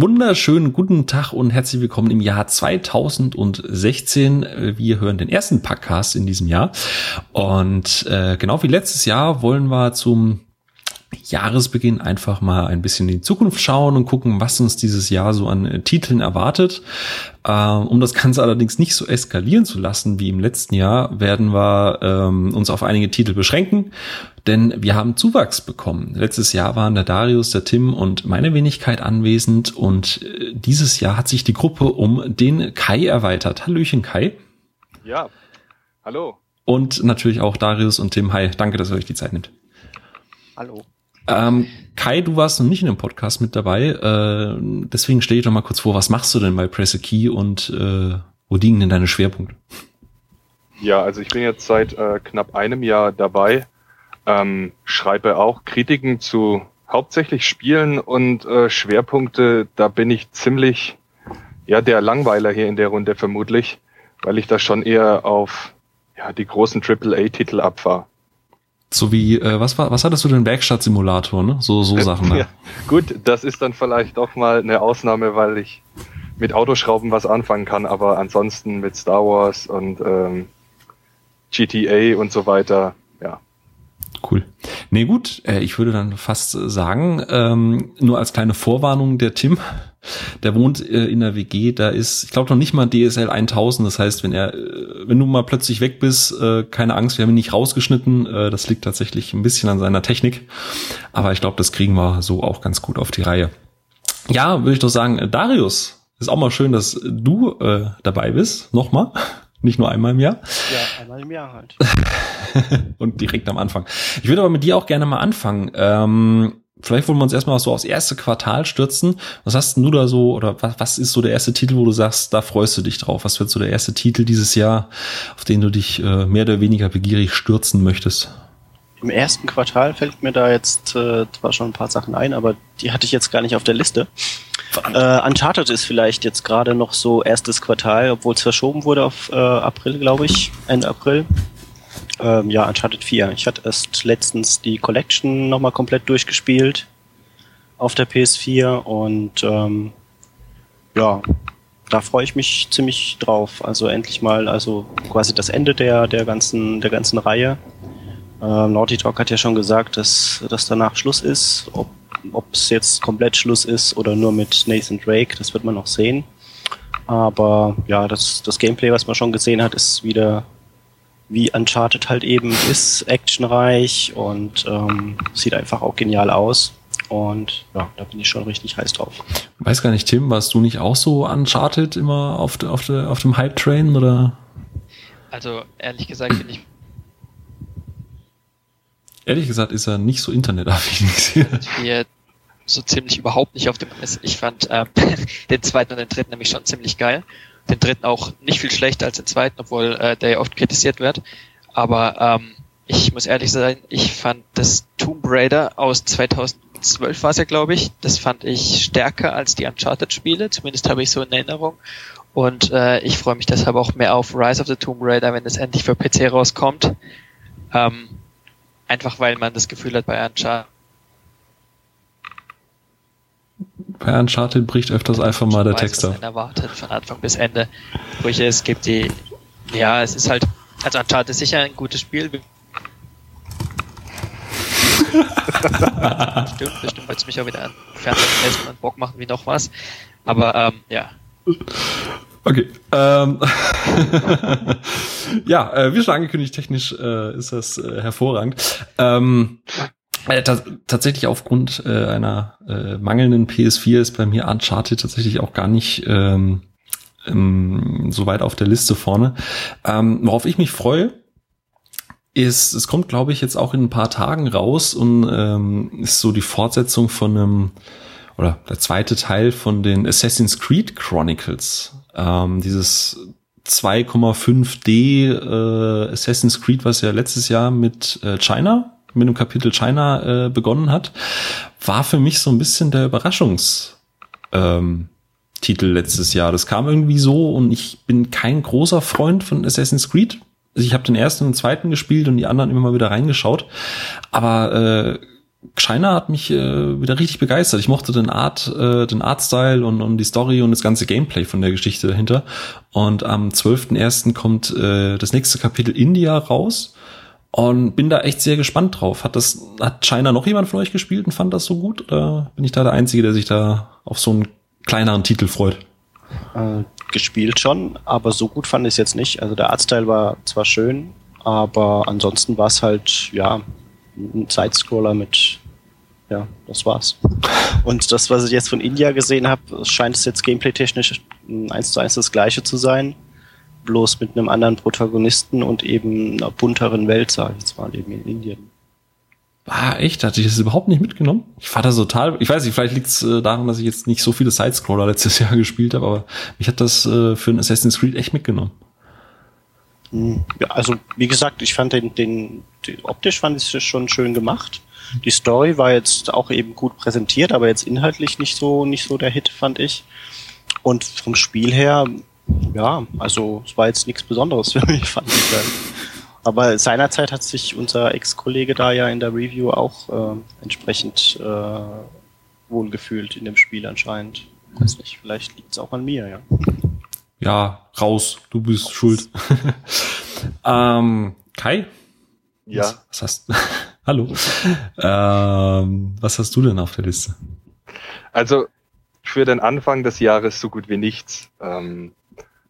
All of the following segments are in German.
wunderschönen guten Tag und herzlich willkommen im Jahr 2016. Wir hören den ersten Podcast in diesem Jahr. Und äh, genau wie letztes Jahr wollen wir zum Jahresbeginn einfach mal ein bisschen in die Zukunft schauen und gucken, was uns dieses Jahr so an äh, Titeln erwartet. Äh, um das Ganze allerdings nicht so eskalieren zu lassen wie im letzten Jahr, werden wir ähm, uns auf einige Titel beschränken, denn wir haben Zuwachs bekommen. Letztes Jahr waren der Darius, der Tim und meine Wenigkeit anwesend und äh, dieses Jahr hat sich die Gruppe um den Kai erweitert. Hallöchen Kai. Ja, hallo. Und natürlich auch Darius und Tim. Hi, danke, dass ihr euch die Zeit nimmt. Hallo. Ähm, Kai, du warst noch nicht in dem Podcast mit dabei, äh, deswegen stell dich doch mal kurz vor, was machst du denn bei Press a Key und äh, wo liegen denn deine Schwerpunkte? Ja, also ich bin jetzt seit äh, knapp einem Jahr dabei, ähm, schreibe auch Kritiken zu hauptsächlich Spielen und äh, Schwerpunkte, da bin ich ziemlich, ja, der Langweiler hier in der Runde vermutlich, weil ich da schon eher auf ja, die großen AAA-Titel abfahre. So wie, äh, was war, was hattest du denn Werkstattsimulator, ne? So, so Sachen. Ne? Ja, gut, das ist dann vielleicht doch mal eine Ausnahme, weil ich mit Autoschrauben was anfangen kann, aber ansonsten mit Star Wars und ähm, GTA und so weiter. Cool. Nee, gut, äh, ich würde dann fast sagen, ähm, nur als kleine Vorwarnung, der Tim, der wohnt äh, in der WG, da ist, ich glaube noch nicht mal DSL 1000, das heißt, wenn er, äh, wenn du mal plötzlich weg bist, äh, keine Angst, wir haben ihn nicht rausgeschnitten, äh, das liegt tatsächlich ein bisschen an seiner Technik, aber ich glaube, das kriegen wir so auch ganz gut auf die Reihe. Ja, würde ich doch sagen, Darius, ist auch mal schön, dass du dabei bist, nochmal. Nicht nur einmal im Jahr. Ja, einmal im Jahr halt. Und direkt am Anfang. Ich würde aber mit dir auch gerne mal anfangen. Ähm, vielleicht wollen wir uns erstmal so aufs erste Quartal stürzen. Was hast denn du da so, oder was, was ist so der erste Titel, wo du sagst, da freust du dich drauf? Was wird so der erste Titel dieses Jahr, auf den du dich äh, mehr oder weniger begierig stürzen möchtest? Im ersten Quartal fällt mir da jetzt äh, zwar schon ein paar Sachen ein, aber die hatte ich jetzt gar nicht auf der Liste. Äh, Uncharted ist vielleicht jetzt gerade noch so erstes Quartal, obwohl es verschoben wurde auf äh, April, glaube ich, Ende April. Ähm, ja, Uncharted 4. Ich hatte erst letztens die Collection nochmal komplett durchgespielt auf der PS4 und ähm, ja, da freue ich mich ziemlich drauf. Also endlich mal, also quasi das Ende der, der ganzen, der ganzen Reihe. Ähm, Naughty Dog hat ja schon gesagt, dass, dass danach Schluss ist. Ob es jetzt komplett Schluss ist oder nur mit Nathan Drake, das wird man noch sehen. Aber ja, das, das Gameplay, was man schon gesehen hat, ist wieder wie Uncharted halt eben ist, actionreich und ähm, sieht einfach auch genial aus. Und ja, da bin ich schon richtig heiß drauf. Weiß gar nicht, Tim, warst du nicht auch so Uncharted immer auf, de, auf, de, auf dem Hype-Train oder? Also ehrlich gesagt bin ich Ehrlich gesagt ist er nicht so internetaffin. Hier so ziemlich überhaupt nicht auf dem Mess. Ich fand ähm, den zweiten und den dritten nämlich schon ziemlich geil. Den dritten auch nicht viel schlechter als den zweiten, obwohl äh, der ja oft kritisiert wird. Aber ähm, ich muss ehrlich sein, ich fand das Tomb Raider aus 2012 war es ja, glaube ich. Das fand ich stärker als die Uncharted-Spiele. Zumindest habe ich so in Erinnerung. Und äh, ich freue mich deshalb auch mehr auf Rise of the Tomb Raider, wenn es endlich für PC rauskommt. Ähm, Einfach weil man das Gefühl hat, bei Uncharted. Bei Uncharted bricht öfters einfach mal der Text ab. erwartet von Anfang bis Ende. Brüche, es gibt die, ja, es ist halt, also Uncharted ist sicher ein gutes Spiel. bestimmt, bestimmt wird es mich auch wieder an Fernsehen und Bock machen wie noch was. Aber ähm, ja. Okay. Ähm, ja, äh, wie schon angekündigt, technisch äh, ist das äh, hervorragend. Ähm, äh, tatsächlich aufgrund äh, einer äh, mangelnden PS4 ist bei mir Uncharted tatsächlich auch gar nicht ähm, ähm, so weit auf der Liste vorne. Ähm, worauf ich mich freue, ist, es kommt, glaube ich, jetzt auch in ein paar Tagen raus und ähm, ist so die Fortsetzung von einem oder der zweite Teil von den Assassin's Creed Chronicles. Ähm, dieses 2,5D äh, Assassin's Creed, was ja letztes Jahr mit äh, China, mit dem Kapitel China äh, begonnen hat, war für mich so ein bisschen der Überraschungstitel ähm, letztes Jahr. Das kam irgendwie so und ich bin kein großer Freund von Assassin's Creed. Also ich habe den ersten und zweiten gespielt und die anderen immer mal wieder reingeschaut. Aber äh, China hat mich äh, wieder richtig begeistert. Ich mochte den Art, äh, den Artstyle und, und die Story und das ganze Gameplay von der Geschichte dahinter. Und am 12.01. kommt äh, das nächste Kapitel India raus. Und bin da echt sehr gespannt drauf. Hat das, hat China noch jemand von euch gespielt und fand das so gut? Oder bin ich da der Einzige, der sich da auf so einen kleineren Titel freut? Äh, gespielt schon, aber so gut fand ich es jetzt nicht. Also der Artstyle war zwar schön, aber ansonsten war es halt, ja, ein Sidescroller mit, ja, das war's. Und das, was ich jetzt von India gesehen habe, scheint es jetzt gameplay-technisch eins zu eins das gleiche zu sein. Bloß mit einem anderen Protagonisten und eben einer bunteren Welt, sage ich jetzt mal, eben in Indien. Ah, echt? Hatte ich das überhaupt nicht mitgenommen? Ich war da total, ich weiß nicht, vielleicht liegt es äh, daran, dass ich jetzt nicht so viele Sidescroller letztes Jahr gespielt habe, aber mich hat das äh, für ein Assassin's Creed echt mitgenommen. Hm, ja, also wie gesagt, ich fand den, den, den optisch fand ich es schon schön gemacht. Die Story war jetzt auch eben gut präsentiert, aber jetzt inhaltlich nicht so nicht so der Hit, fand ich. Und vom Spiel her, ja, also es war jetzt nichts Besonderes für mich, fand ich. Dann. Aber seinerzeit hat sich unser Ex-Kollege da ja in der Review auch äh, entsprechend äh, wohlgefühlt in dem Spiel anscheinend. Weiß nicht, vielleicht liegt es auch an mir, ja ja, raus, du bist schuld. ähm, Kai? Ja. Was, was hast Hallo. ähm, was hast du denn auf der Liste? Also für den Anfang des Jahres so gut wie nichts. Ähm,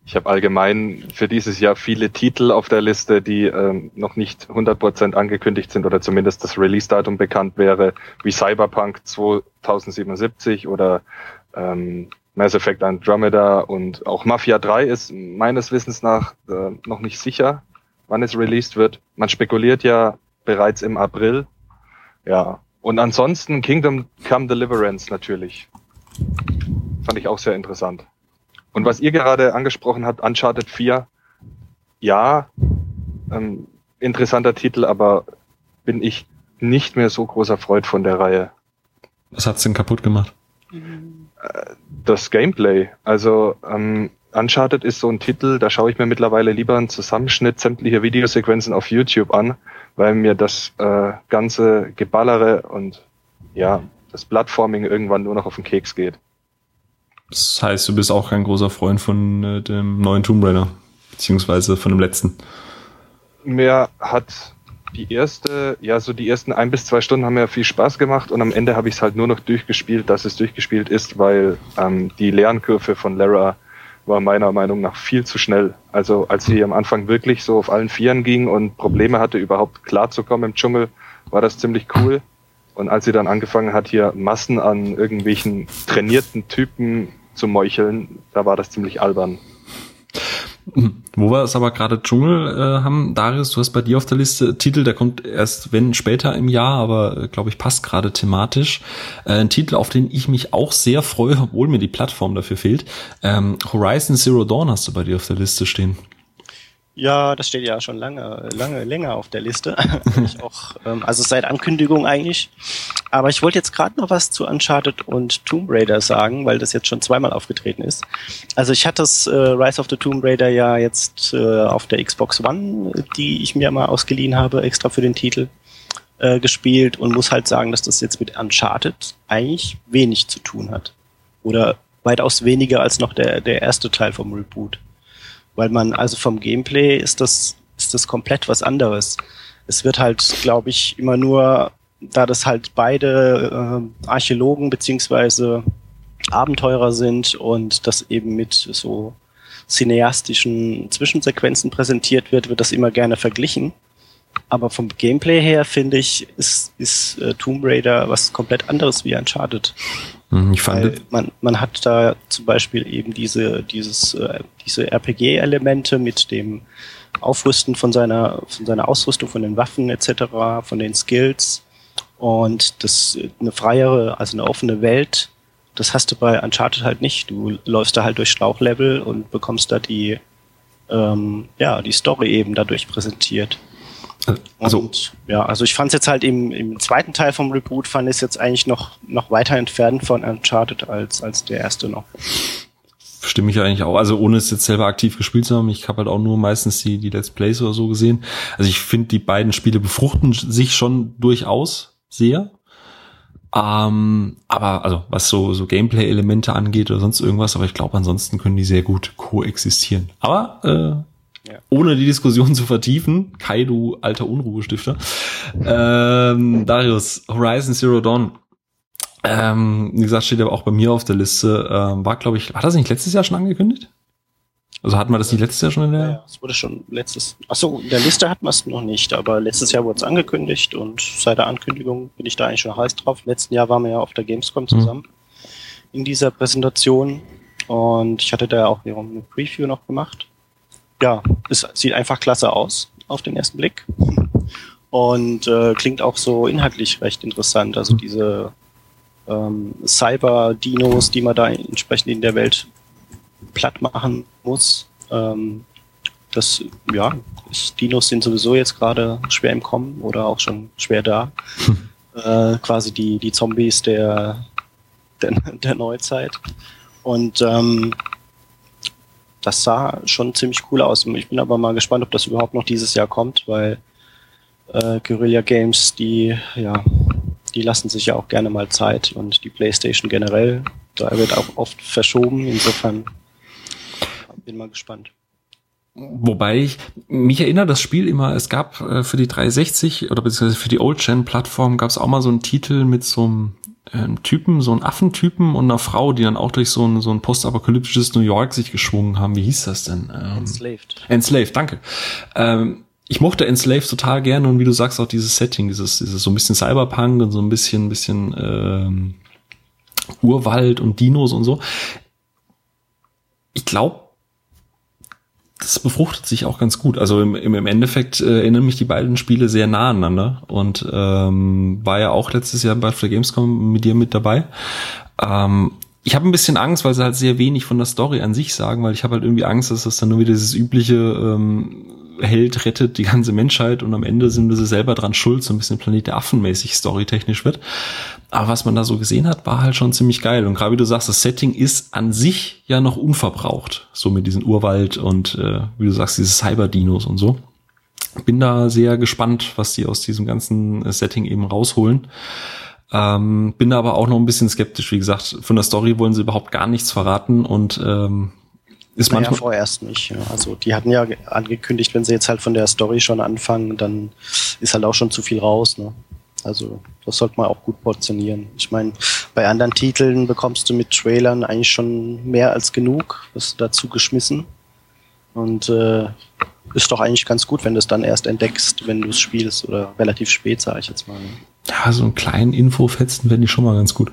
ich habe allgemein für dieses Jahr viele Titel auf der Liste, die ähm, noch nicht 100% angekündigt sind oder zumindest das Release-Datum bekannt wäre, wie Cyberpunk 2077 oder ähm, Mass Effect Andromeda und auch Mafia 3 ist meines Wissens nach äh, noch nicht sicher, wann es released wird. Man spekuliert ja bereits im April. Ja. Und ansonsten Kingdom Come Deliverance natürlich. Fand ich auch sehr interessant. Und was ihr gerade angesprochen habt, Uncharted 4, ja, ähm, interessanter Titel, aber bin ich nicht mehr so großer Freund von der Reihe. Was hat's denn kaputt gemacht? Äh, das Gameplay. Also ähm, Uncharted ist so ein Titel, da schaue ich mir mittlerweile lieber einen Zusammenschnitt sämtlicher Videosequenzen auf YouTube an, weil mir das äh, ganze Geballere und ja, das Plattforming irgendwann nur noch auf den Keks geht. Das heißt, du bist auch kein großer Freund von äh, dem neuen Tomb Raider, beziehungsweise von dem letzten. Mir hat die erste, ja, so die ersten ein bis zwei Stunden haben mir viel Spaß gemacht und am Ende habe ich es halt nur noch durchgespielt, dass es durchgespielt ist, weil ähm, die Lernkurve von Lara war meiner Meinung nach viel zu schnell. Also als sie am Anfang wirklich so auf allen Vieren ging und Probleme hatte, überhaupt klarzukommen im Dschungel, war das ziemlich cool. Und als sie dann angefangen hat, hier Massen an irgendwelchen trainierten Typen zu meucheln, da war das ziemlich albern. Wo wir es aber gerade Dschungel äh, haben, Darius, du hast bei dir auf der Liste Titel, der kommt erst wenn später im Jahr, aber äh, glaube ich passt gerade thematisch. Äh, ein Titel, auf den ich mich auch sehr freue, obwohl mir die Plattform dafür fehlt. Ähm, Horizon Zero Dawn hast du bei dir auf der Liste stehen. Ja, das steht ja schon lange, lange länger auf der Liste. ich auch, ähm, also seit Ankündigung eigentlich. Aber ich wollte jetzt gerade noch was zu Uncharted und Tomb Raider sagen, weil das jetzt schon zweimal aufgetreten ist. Also ich hatte das äh, Rise of the Tomb Raider ja jetzt äh, auf der Xbox One, die ich mir mal ausgeliehen habe, extra für den Titel äh, gespielt und muss halt sagen, dass das jetzt mit Uncharted eigentlich wenig zu tun hat. Oder weitaus weniger als noch der, der erste Teil vom Reboot. Weil man, also vom Gameplay ist das, ist das komplett was anderes. Es wird halt, glaube ich, immer nur, da das halt beide äh, Archäologen beziehungsweise Abenteurer sind und das eben mit so cineastischen Zwischensequenzen präsentiert wird, wird das immer gerne verglichen. Aber vom Gameplay her finde ich, ist, ist äh, Tomb Raider was komplett anderes wie Uncharted. Mhm, ich fand man, man hat da zum Beispiel eben diese, dieses, äh, diese RPG-Elemente mit dem Aufrüsten von seiner, von seiner Ausrüstung, von den Waffen etc., von den Skills und das eine freiere, also eine offene Welt. Das hast du bei Uncharted halt nicht. Du läufst da halt durch Schlauchlevel und bekommst da die, ähm, ja, die Story eben dadurch präsentiert. Also, und, ja, also ich fand es jetzt halt im, im zweiten Teil vom Reboot fand ich es jetzt eigentlich noch, noch weiter entfernt von Uncharted als, als der erste noch. Stimme ich eigentlich auch. Also ohne es jetzt selber aktiv gespielt zu haben, ich habe halt auch nur meistens die, die Let's Plays oder so gesehen. Also ich finde, die beiden Spiele befruchten sich schon durchaus sehr. Ähm, aber also was so, so Gameplay-Elemente angeht oder sonst irgendwas, aber ich glaube, ansonsten können die sehr gut koexistieren. Aber äh, ja. ohne die Diskussion zu vertiefen, Kai, du alter Unruhestifter. Ähm, Darius, Horizon Zero Dawn. Ähm, wie gesagt, steht aber auch bei mir auf der Liste. Ähm, war, glaube ich, war das nicht letztes Jahr schon angekündigt? Also hatten wir das nicht letztes Jahr schon in der? Ja, es wurde schon letztes. Achso, in der Liste hatten wir es noch nicht, aber letztes Jahr wurde es angekündigt und seit der Ankündigung bin ich da eigentlich schon heiß drauf. Letzten Jahr waren wir ja auf der Gamescom mhm. zusammen mhm. in dieser Präsentation und ich hatte da auch eine Preview noch gemacht. Ja, es sieht einfach klasse aus auf den ersten Blick und äh, klingt auch so inhaltlich recht interessant. Also diese ähm, Cyber-Dinos, die man da entsprechend in der Welt platt machen muss. Ähm, das, ja, ist, Dinos sind sowieso jetzt gerade schwer im Kommen oder auch schon schwer da. äh, quasi die, die Zombies der, der, der Neuzeit. Und ähm, das sah schon ziemlich cool aus. Ich bin aber mal gespannt, ob das überhaupt noch dieses Jahr kommt, weil äh, Guerilla Games, die, ja, die lassen sich ja auch gerne mal Zeit und die PlayStation generell, da wird auch oft verschoben. Insofern bin mal gespannt. Wobei ich, mich erinnere das Spiel immer, es gab äh, für die 360 oder beziehungsweise für die Old-Gen-Plattform gab es auch mal so einen Titel mit so einem ähm, Typen, so einem Affentypen und einer Frau, die dann auch durch so ein, so ein postapokalyptisches New York sich geschwungen haben. Wie hieß das denn? Ähm, Enslaved. Enslaved, danke. Ähm, ich mochte Enslaved total gerne und wie du sagst, auch dieses Setting, dieses, dieses so ein bisschen Cyberpunk und so ein bisschen, bisschen ähm, Urwald und Dinos und so. Ich glaube, das befruchtet sich auch ganz gut. Also im, im Endeffekt äh, erinnern mich die beiden Spiele sehr nah aneinander und ähm, war ja auch letztes Jahr bei der Gamescom mit dir mit dabei. Ähm, ich habe ein bisschen Angst, weil sie halt sehr wenig von der Story an sich sagen, weil ich habe halt irgendwie Angst, dass das dann nur wieder dieses übliche ähm, Held rettet die ganze Menschheit und am Ende sind sie selber dran schuld, so ein bisschen Planet der Affen mäßig storytechnisch wird. Aber was man da so gesehen hat, war halt schon ziemlich geil. Und gerade wie du sagst, das Setting ist an sich ja noch unverbraucht. So mit diesem Urwald und äh, wie du sagst, diese Cyber-Dinos und so. Bin da sehr gespannt, was die aus diesem ganzen Setting eben rausholen. Ähm, bin da aber auch noch ein bisschen skeptisch. Wie gesagt, von der Story wollen sie überhaupt gar nichts verraten und ähm, ist naja, manchmal vorerst nicht. Also die hatten ja angekündigt, wenn sie jetzt halt von der Story schon anfangen, dann ist halt auch schon zu viel raus. Ne? Also das sollte man auch gut portionieren. Ich meine, bei anderen Titeln bekommst du mit Trailern eigentlich schon mehr als genug, was dazu geschmissen. Und äh, ist doch eigentlich ganz gut, wenn du es dann erst entdeckst, wenn du es spielst oder relativ spät, sage ich jetzt mal. Ne? Ja, so einen kleinen Infofetzen fände ich schon mal ganz gut.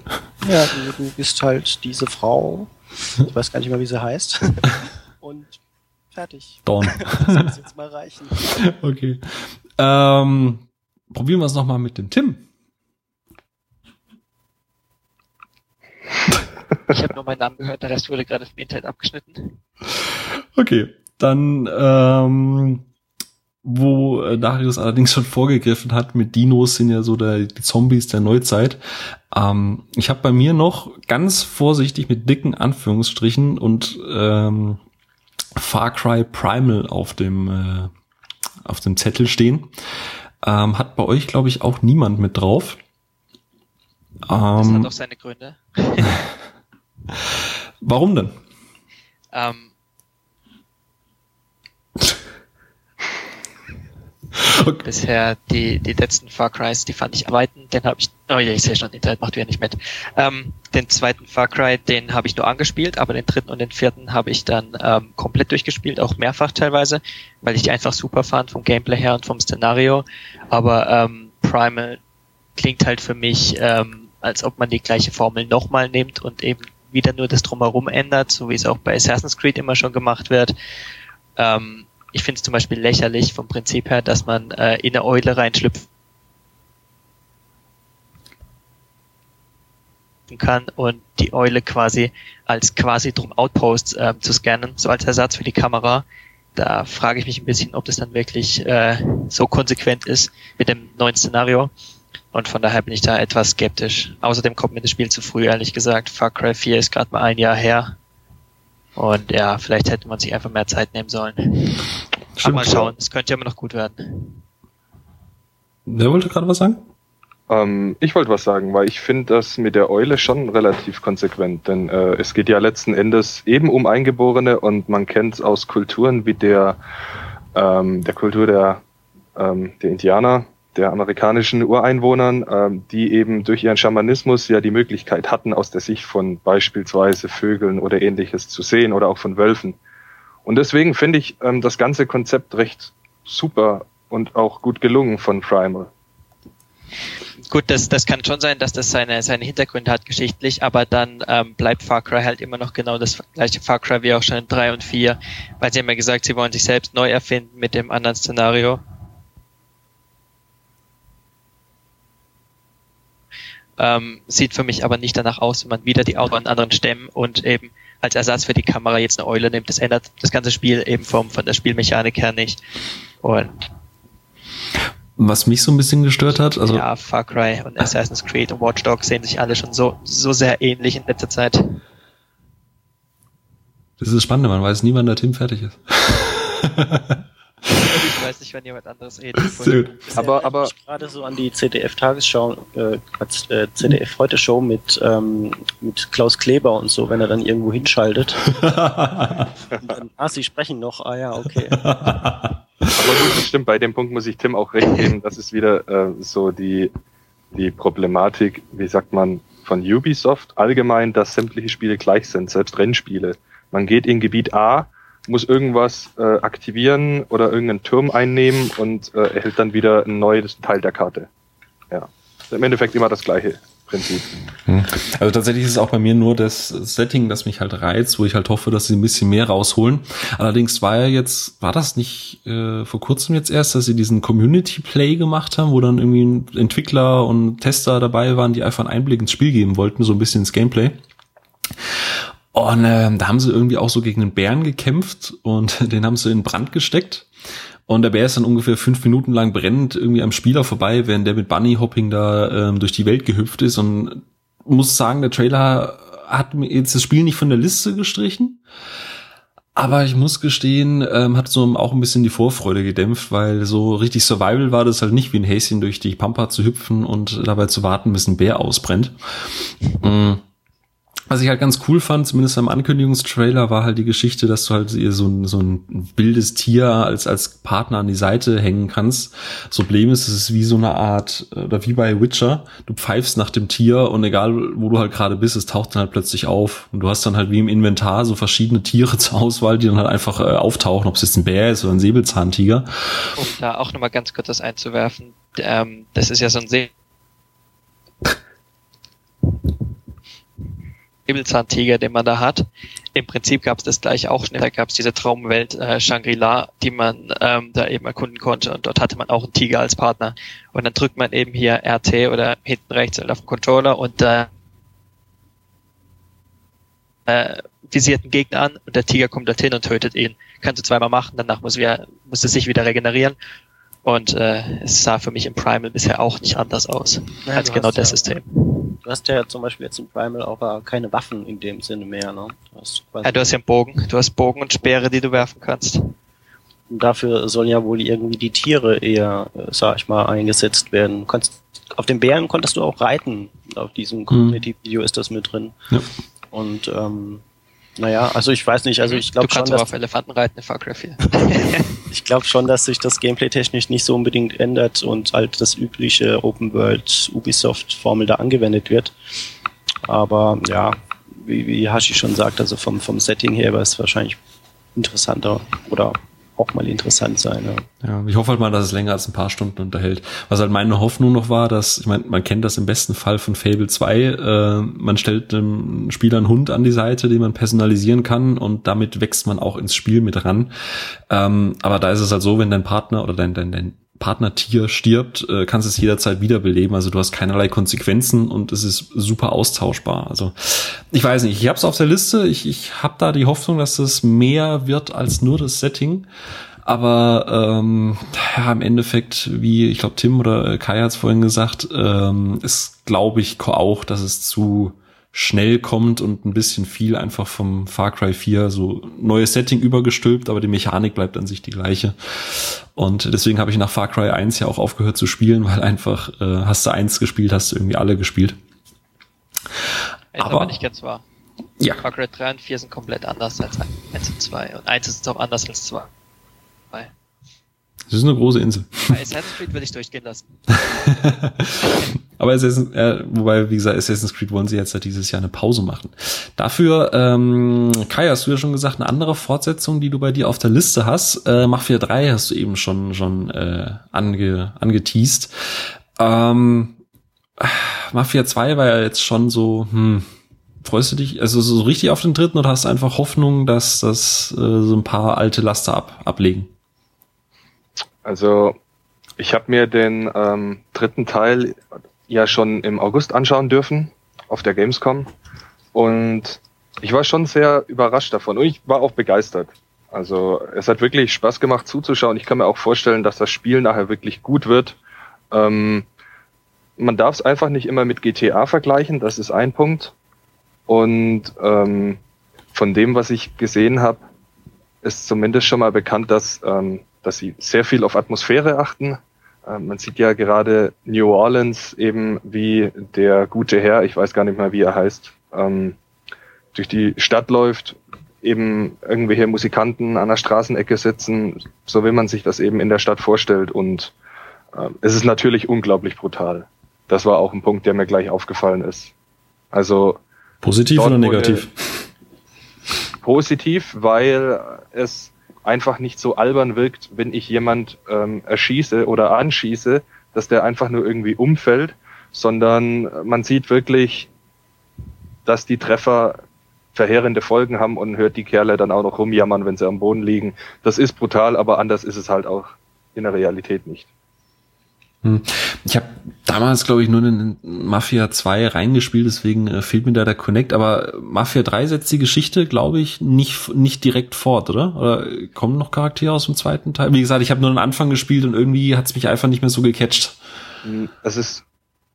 Ja, du, du bist halt diese Frau, ich weiß gar nicht mehr, wie sie heißt. Und fertig. Dawn. Das muss jetzt mal reichen. Okay. Ähm, probieren wir es nochmal mit dem Tim. Ich habe nur meinen Namen gehört, der Rest wurde gerade vom Internet abgeschnitten. Okay, dann ähm, wo äh, Darius allerdings schon vorgegriffen hat, mit Dinos sind ja so der, die Zombies der Neuzeit. Ähm, ich habe bei mir noch ganz vorsichtig mit dicken Anführungsstrichen und ähm, Far Cry Primal auf dem äh, auf dem Zettel stehen. Ähm, hat bei euch, glaube ich, auch niemand mit drauf. das hat ähm, auch seine Gründe. Warum denn? Okay. Bisher die, die letzten Far Crys, die fand ich arbeiten. Den habe ich, oh ja, ich sehe schon, Internet macht wieder nicht mit. Ähm, den zweiten Far Cry, den habe ich nur angespielt, aber den dritten und den vierten habe ich dann ähm, komplett durchgespielt, auch mehrfach teilweise, weil ich die einfach super fand vom Gameplay her und vom Szenario. Aber ähm, Primal klingt halt für mich, ähm, als ob man die gleiche Formel nochmal nimmt und eben wieder nur das drumherum ändert, so wie es auch bei Assassin's Creed immer schon gemacht wird. Ähm, ich finde es zum Beispiel lächerlich vom Prinzip her, dass man äh, in eine Eule reinschlüpfen kann und die Eule quasi als quasi drum Outposts äh, zu scannen, so als Ersatz für die Kamera. Da frage ich mich ein bisschen, ob das dann wirklich äh, so konsequent ist mit dem neuen Szenario. Und von daher bin ich da etwas skeptisch. Außerdem kommt mir das Spiel zu früh, ehrlich gesagt. Far Cry 4 ist gerade mal ein Jahr her. Und ja, vielleicht hätte man sich einfach mehr Zeit nehmen sollen. Stimmt. Mal schauen, es könnte ja immer noch gut werden. Wer wollte gerade was sagen? Ähm, ich wollte was sagen, weil ich finde das mit der Eule schon relativ konsequent, denn äh, es geht ja letzten Endes eben um Eingeborene und man kennt es aus Kulturen wie der, ähm, der Kultur der, ähm, der Indianer, der amerikanischen Ureinwohnern, ähm, die eben durch ihren Schamanismus ja die Möglichkeit hatten, aus der Sicht von beispielsweise Vögeln oder ähnliches zu sehen oder auch von Wölfen. Und deswegen finde ich ähm, das ganze Konzept recht super und auch gut gelungen von Primal. Gut, das, das kann schon sein, dass das seine, seine Hintergründe hat geschichtlich, aber dann ähm, bleibt Far Cry halt immer noch genau das gleiche Far Cry wie auch schon in 3 und 4, weil sie haben ja gesagt, sie wollen sich selbst neu erfinden mit dem anderen Szenario. Ähm, sieht für mich aber nicht danach aus, wenn man wieder die Autos an anderen Stämmen und eben als Ersatz für die Kamera jetzt eine Eule nimmt. Das ändert das ganze Spiel eben vom, von der Spielmechanik her nicht. Und was mich so ein bisschen gestört hat, also. Ja, Far Cry und Assassin's Creed und Watch Dogs sehen sich alle schon so, so sehr ähnlich in letzter Zeit. Das ist das Spannende, man weiß nie, wann der Tim fertig ist. ich weiß nicht, wann jemand anderes redet. Aber, aber gerade so an die CDF-Tagesschau, äh, äh, CDF heute Show mit, ähm, mit Klaus Kleber und so, wenn er dann irgendwo hinschaltet. dann, ah, sie sprechen noch, ah ja, okay. Aber gut, das stimmt, bei dem Punkt muss ich Tim auch recht geben, das ist wieder äh, so die, die Problematik, wie sagt man, von Ubisoft allgemein, dass sämtliche Spiele gleich sind, selbst Rennspiele. Man geht in Gebiet A, muss irgendwas äh, aktivieren oder irgendeinen Turm einnehmen und äh, erhält dann wieder ein neues Teil der Karte. Ja. Im Endeffekt immer das gleiche. Prinzip. Hm. Also tatsächlich ist es auch bei mir nur das Setting, das mich halt reizt, wo ich halt hoffe, dass sie ein bisschen mehr rausholen. Allerdings war ja jetzt, war das nicht äh, vor kurzem jetzt erst, dass sie diesen Community Play gemacht haben, wo dann irgendwie Entwickler und Tester dabei waren, die einfach einen Einblick ins Spiel geben wollten, so ein bisschen ins Gameplay. Und äh, da haben sie irgendwie auch so gegen einen Bären gekämpft und den haben sie in Brand gesteckt. Und der Bär ist dann ungefähr fünf Minuten lang brennend irgendwie am Spieler vorbei, während der mit Bunny Hopping da ähm, durch die Welt gehüpft ist. Und muss sagen, der Trailer hat mir jetzt das Spiel nicht von der Liste gestrichen. Aber ich muss gestehen, ähm, hat so auch ein bisschen die Vorfreude gedämpft, weil so richtig Survival war das halt nicht wie ein Häschen durch die Pampa zu hüpfen und dabei zu warten, bis ein Bär ausbrennt. Mhm. Was ich halt ganz cool fand, zumindest am Ankündigungstrailer, war halt die Geschichte, dass du halt so ein, so ein wildes Tier als, als Partner an die Seite hängen kannst. Das Problem ist, es ist wie so eine Art, oder wie bei Witcher, du pfeifst nach dem Tier und egal wo du halt gerade bist, es taucht dann halt plötzlich auf. Und du hast dann halt wie im Inventar so verschiedene Tiere zur Auswahl, die dann halt einfach äh, auftauchen, ob es jetzt ein Bär ist oder ein Säbelzahntiger. Um da auch nochmal ganz kurz das einzuwerfen, ähm, das ist ja so ein Säbelzahntiger, den man da hat. Im Prinzip gab es das gleich auch schon. Da gab es diese Traumwelt äh, Shangri-La, die man ähm, da eben erkunden konnte und dort hatte man auch einen Tiger als Partner. Und dann drückt man eben hier RT oder hinten rechts auf den Controller und äh, äh, visiert einen Gegner an und der Tiger kommt dorthin und tötet ihn. Kannst du zweimal machen, danach muss, wir, muss es sich wieder regenerieren. Und äh, es sah für mich im Primal bisher auch nicht anders aus ja, als genau das ja, System. Du hast ja zum Beispiel jetzt im Primal auch keine Waffen in dem Sinne mehr, ne? Du hast ja, du hast ja einen Bogen. Du hast Bogen und Speere, die du werfen kannst. Und dafür sollen ja wohl irgendwie die Tiere eher, äh, sag ich mal, eingesetzt werden. Du kannst, auf den Bären konntest du auch reiten. Auf diesem mhm. Community-Video ist das mit drin. Ja. Und ähm, naja, also ich weiß nicht, also ich glaube schon, dass... auf Elefanten reiten in Far Cry 4. ich glaube schon, dass sich das Gameplay technisch nicht so unbedingt ändert und halt das übliche Open World Ubisoft Formel da angewendet wird. Aber ja, wie, wie Hashi schon sagt, also vom, vom Setting her war es wahrscheinlich interessanter oder auch mal interessant sein. Ja. ja, ich hoffe halt mal, dass es länger als ein paar Stunden unterhält. Was halt meine Hoffnung noch war, dass, ich meine, man kennt das im besten Fall von Fable 2, äh, man stellt dem Spieler einen Hund an die Seite, den man personalisieren kann und damit wächst man auch ins Spiel mit ran. Ähm, aber da ist es halt so, wenn dein Partner oder dein, dein, dein Partnertier stirbt, äh, kannst es jederzeit wiederbeleben. Also du hast keinerlei Konsequenzen und es ist super austauschbar. Also ich weiß nicht, ich habe es auf der Liste. Ich, ich habe da die Hoffnung, dass es mehr wird als nur das Setting. Aber ähm, ja, im Endeffekt, wie ich glaube Tim oder Kai hat es vorhin gesagt, ähm, ist glaube ich auch, dass es zu schnell kommt und ein bisschen viel einfach vom Far Cry 4 so neues Setting übergestülpt, aber die Mechanik bleibt an sich die gleiche. Und deswegen habe ich nach Far Cry 1 ja auch aufgehört zu spielen, weil einfach äh, hast du eins gespielt, hast du irgendwie alle gespielt. Ist aber, aber nicht ganz wahr. Ja. Far Cry 3 und 4 sind komplett anders als 1 und 2 und 1 ist auch anders als 2. Das ist eine große Insel. Bei Assassin's Creed will ich durchgehen lassen. Aber Assassin's, äh, wobei, wie gesagt, Assassin's Creed wollen sie jetzt ja dieses Jahr eine Pause machen. Dafür, ähm, Kai, hast du ja schon gesagt, eine andere Fortsetzung, die du bei dir auf der Liste hast. Äh, Mafia 3 hast du eben schon, schon äh, ange, angeteased. Ähm, Mafia 2 war ja jetzt schon so, hm, freust du dich, also so richtig auf den dritten oder hast du einfach Hoffnung, dass das äh, so ein paar alte Laster ab, ablegen? Also ich habe mir den ähm, dritten Teil ja schon im August anschauen dürfen auf der Gamescom und ich war schon sehr überrascht davon und ich war auch begeistert. Also es hat wirklich Spaß gemacht zuzuschauen. Ich kann mir auch vorstellen, dass das Spiel nachher wirklich gut wird. Ähm, man darf es einfach nicht immer mit GTA vergleichen, das ist ein Punkt. Und ähm, von dem, was ich gesehen habe, ist zumindest schon mal bekannt, dass ähm, dass sie sehr viel auf Atmosphäre achten. Ähm, man sieht ja gerade New Orleans eben, wie der gute Herr, ich weiß gar nicht mehr, wie er heißt, ähm, durch die Stadt läuft, eben irgendwelche Musikanten an der Straßenecke sitzen, so wie man sich das eben in der Stadt vorstellt. Und äh, es ist natürlich unglaublich brutal. Das war auch ein Punkt, der mir gleich aufgefallen ist. Also positiv oder negativ? Positiv, weil es einfach nicht so albern wirkt, wenn ich jemand ähm, erschieße oder anschieße, dass der einfach nur irgendwie umfällt, sondern man sieht wirklich, dass die Treffer verheerende Folgen haben und hört die Kerle dann auch noch rumjammern, wenn sie am Boden liegen. Das ist brutal, aber anders ist es halt auch in der Realität nicht. Hm. Ich habe damals, glaube ich, nur in Mafia 2 reingespielt, deswegen äh, fehlt mir da der Connect. Aber Mafia 3 setzt die Geschichte, glaube ich, nicht, nicht direkt fort, oder? Oder kommen noch Charaktere aus dem zweiten Teil? Wie gesagt, ich habe nur den Anfang gespielt und irgendwie hat es mich einfach nicht mehr so gecatcht. Hm, es ist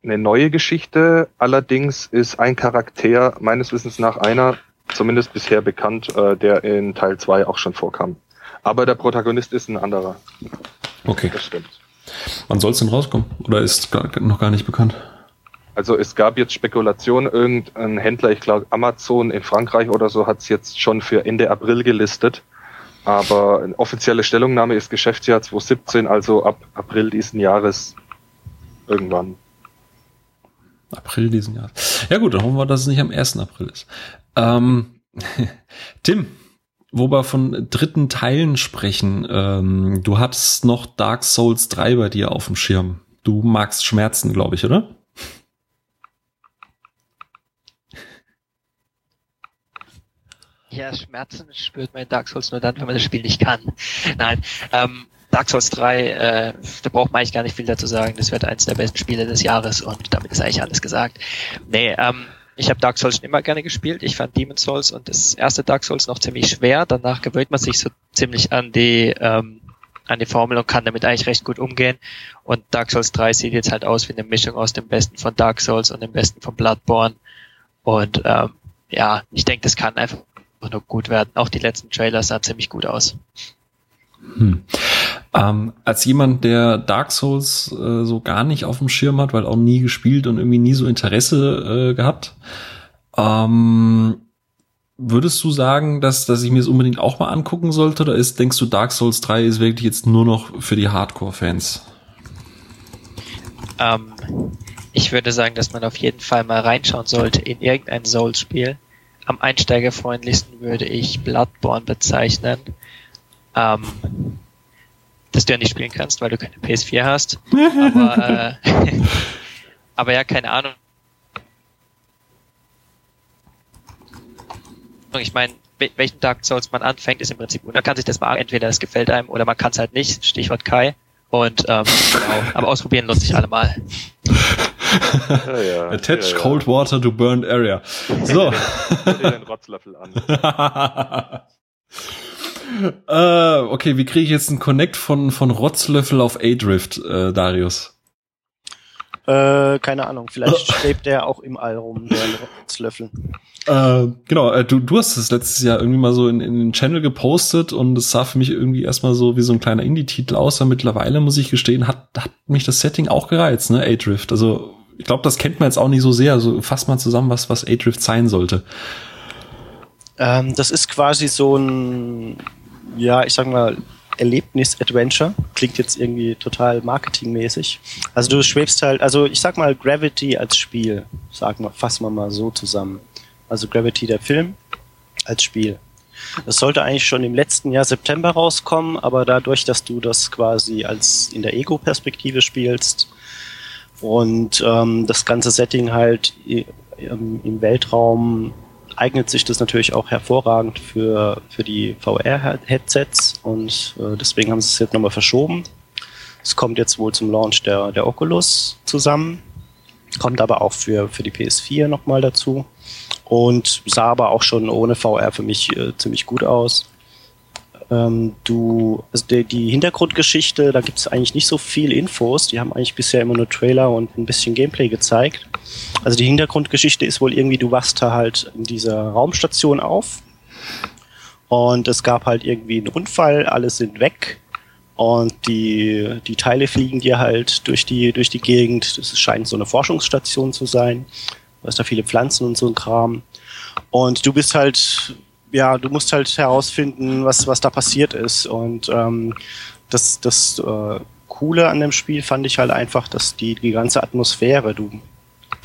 eine neue Geschichte, allerdings ist ein Charakter meines Wissens nach einer, zumindest bisher bekannt, äh, der in Teil 2 auch schon vorkam. Aber der Protagonist ist ein anderer. Okay. Das stimmt. Wann soll es denn rauskommen? Oder ist gar, noch gar nicht bekannt? Also es gab jetzt Spekulationen, irgendein Händler, ich glaube Amazon in Frankreich oder so, hat es jetzt schon für Ende April gelistet. Aber eine offizielle Stellungnahme ist Geschäftsjahr 2017, also ab April diesen Jahres irgendwann. April diesen Jahres. Ja gut, dann hoffen wir, dass es nicht am 1. April ist. Ähm, Tim, wo wir von dritten Teilen sprechen, ähm, du hattest noch Dark Souls 3 bei dir auf dem Schirm. Du magst Schmerzen, glaube ich, oder? Ja, Schmerzen spürt man in Dark Souls nur dann, wenn man das Spiel nicht kann. Nein, ähm, Dark Souls 3, äh, da braucht man eigentlich gar nicht viel dazu sagen. Das wird eins der besten Spiele des Jahres und damit ist eigentlich alles gesagt. Nee, ähm, ich habe Dark Souls schon immer gerne gespielt. Ich fand Demon Souls und das erste Dark Souls noch ziemlich schwer. Danach gewöhnt man sich so ziemlich an die ähm, an die Formel und kann damit eigentlich recht gut umgehen. Und Dark Souls 3 sieht jetzt halt aus wie eine Mischung aus dem Besten von Dark Souls und dem Besten von Bloodborne. Und ähm, ja, ich denke, das kann einfach nur gut werden. Auch die letzten Trailer sahen ziemlich gut aus. Hm. Ähm, als jemand, der Dark Souls äh, so gar nicht auf dem Schirm hat, weil auch nie gespielt und irgendwie nie so Interesse äh, gehabt, ähm, würdest du sagen, dass, dass ich mir es unbedingt auch mal angucken sollte? Oder ist, denkst du, Dark Souls 3 ist wirklich jetzt nur noch für die Hardcore-Fans? Ähm, ich würde sagen, dass man auf jeden Fall mal reinschauen sollte in irgendein Souls-Spiel. Am einsteigerfreundlichsten würde ich Bloodborne bezeichnen. Ähm, dass du ja nicht spielen kannst, weil du keine PS4 hast. Aber, äh, aber ja, keine Ahnung. Ich meine, welchen Dark Souls man anfängt, ist im Prinzip, man kann sich das mal, entweder es gefällt einem oder man kann es halt nicht, Stichwort Kai. Und ähm, genau, aber ausprobieren lustig sich alle mal. Ja, ja, Attach ja, cold water to burned area. So. den Rotzlöffel an. äh, okay, wie kriege ich jetzt einen Connect von, von Rotzlöffel auf A-Drift, äh, Darius? Äh, keine Ahnung, vielleicht schwebt der auch im All rum, der Rotzlöffel. Äh, genau, äh, du, du hast es letztes Jahr irgendwie mal so in, in den Channel gepostet und es sah für mich irgendwie erstmal so wie so ein kleiner Indie-Titel aus, aber mittlerweile, muss ich gestehen, hat, hat mich das Setting auch gereizt, ne, A-Drift. Also ich glaube, das kennt man jetzt auch nicht so sehr. Also fass mal zusammen, was, was A-Drift sein sollte. Ähm, das ist quasi so ein, ja, ich sag mal, Erlebnis-Adventure. Klingt jetzt irgendwie total marketingmäßig. Also du schwebst halt, also ich sag mal Gravity als Spiel, sagen wir, fassen wir mal so zusammen. Also Gravity der Film als Spiel. Das sollte eigentlich schon im letzten Jahr September rauskommen, aber dadurch, dass du das quasi als in der Ego-Perspektive spielst und ähm, das ganze Setting halt im, im Weltraum eignet sich das natürlich auch hervorragend für, für die VR-Headsets und äh, deswegen haben sie es jetzt nochmal verschoben. Es kommt jetzt wohl zum Launch der, der Oculus zusammen, kommt aber auch für, für die PS4 nochmal dazu und sah aber auch schon ohne VR für mich äh, ziemlich gut aus. Ähm, du, also die, die Hintergrundgeschichte, da gibt es eigentlich nicht so viel Infos. Die haben eigentlich bisher immer nur Trailer und ein bisschen Gameplay gezeigt. Also die Hintergrundgeschichte ist wohl irgendwie, du wachst da halt in dieser Raumstation auf und es gab halt irgendwie einen Unfall, alle sind weg und die, die Teile fliegen dir halt durch die, durch die Gegend. Das scheint so eine Forschungsstation zu sein. Da ist da viele Pflanzen und so ein Kram. Und du bist halt ja, du musst halt herausfinden, was, was da passiert ist. Und ähm, das, das äh, Coole an dem Spiel fand ich halt einfach, dass die, die ganze Atmosphäre, du,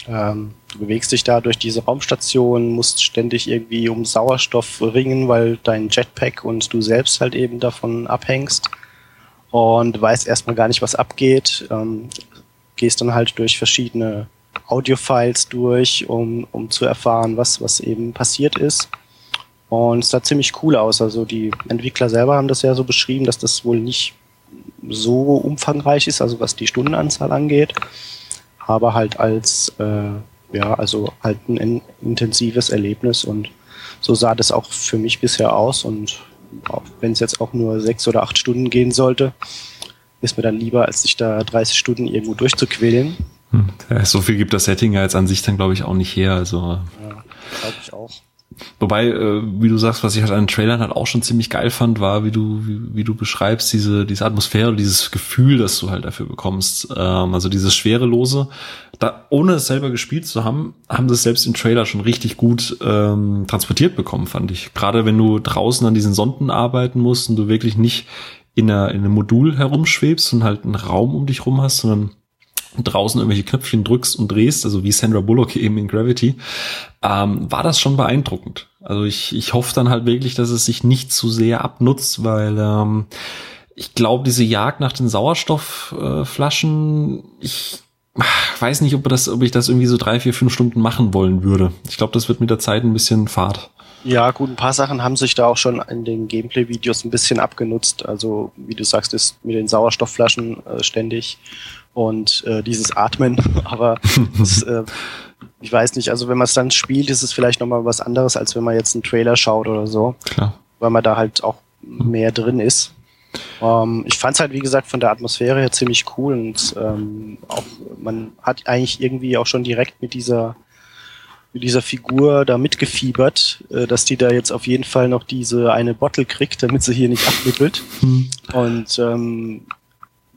ähm, du bewegst dich da durch diese Raumstation, musst ständig irgendwie um Sauerstoff ringen, weil dein Jetpack und du selbst halt eben davon abhängst und weißt erstmal gar nicht, was abgeht. Ähm, gehst dann halt durch verschiedene Audiofiles durch, um, um zu erfahren, was, was eben passiert ist. Und es sah ziemlich cool aus. Also die Entwickler selber haben das ja so beschrieben, dass das wohl nicht so umfangreich ist, also was die Stundenanzahl angeht, aber halt als äh, ja, also halt ein intensives Erlebnis und so sah das auch für mich bisher aus und wenn es jetzt auch nur sechs oder acht Stunden gehen sollte, ist mir dann lieber, als sich da 30 Stunden irgendwo durchzuquälen. Hm. so viel gibt das Setting ja jetzt an sich dann glaube ich auch nicht her. Also ja, glaube ich auch. Wobei, äh, wie du sagst, was ich halt an den Trailern halt auch schon ziemlich geil fand, war, wie du, wie, wie du beschreibst, diese, diese Atmosphäre, dieses Gefühl, das du halt dafür bekommst. Ähm, also dieses Schwerelose. Da, ohne es selber gespielt zu haben, haben das selbst im Trailer schon richtig gut ähm, transportiert bekommen, fand ich. Gerade wenn du draußen an diesen Sonden arbeiten musst und du wirklich nicht in, einer, in einem Modul herumschwebst und halt einen Raum um dich rum hast, sondern draußen irgendwelche Knöpfchen drückst und drehst, also wie Sandra Bullock eben in Gravity, ähm, war das schon beeindruckend. Also ich, ich hoffe dann halt wirklich, dass es sich nicht zu sehr abnutzt, weil ähm, ich glaube, diese Jagd nach den Sauerstoffflaschen, äh, ich weiß nicht, ob, das, ob ich das irgendwie so drei, vier, fünf Stunden machen wollen würde. Ich glaube, das wird mit der Zeit ein bisschen Fahrt. Ja, gut, ein paar Sachen haben sich da auch schon in den Gameplay-Videos ein bisschen abgenutzt. Also, wie du sagst, ist mit den Sauerstoffflaschen äh, ständig und äh, dieses Atmen. Aber das, äh, ich weiß nicht, also wenn man es dann spielt, ist es vielleicht nochmal was anderes, als wenn man jetzt einen Trailer schaut oder so. Klar. Weil man da halt auch mehr drin ist. Ähm, ich fand es halt, wie gesagt, von der Atmosphäre her ziemlich cool und ähm, auch man hat eigentlich irgendwie auch schon direkt mit dieser mit dieser Figur da mitgefiebert, äh, dass die da jetzt auf jeden Fall noch diese eine Bottle kriegt, damit sie hier nicht abnippelt. Hm. Und ähm,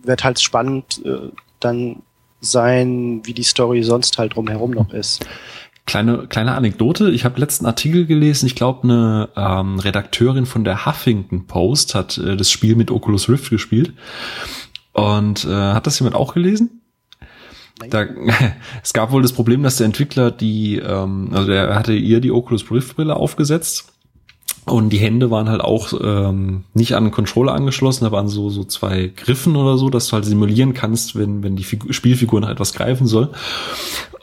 wird halt spannend äh, dann sein, wie die Story sonst halt drumherum noch ist. Kleine, kleine Anekdote. Ich habe letzten Artikel gelesen. Ich glaube, eine ähm, Redakteurin von der Huffington Post hat äh, das Spiel mit Oculus Rift gespielt. Und äh, hat das jemand auch gelesen? Da, es gab wohl das Problem, dass der Entwickler die, ähm, also der hatte ihr die Oculus Rift Brille aufgesetzt und die Hände waren halt auch ähm, nicht an den Controller angeschlossen, da waren so, so zwei Griffen oder so, dass du halt simulieren kannst, wenn, wenn die Figur, Spielfigur nach etwas greifen soll.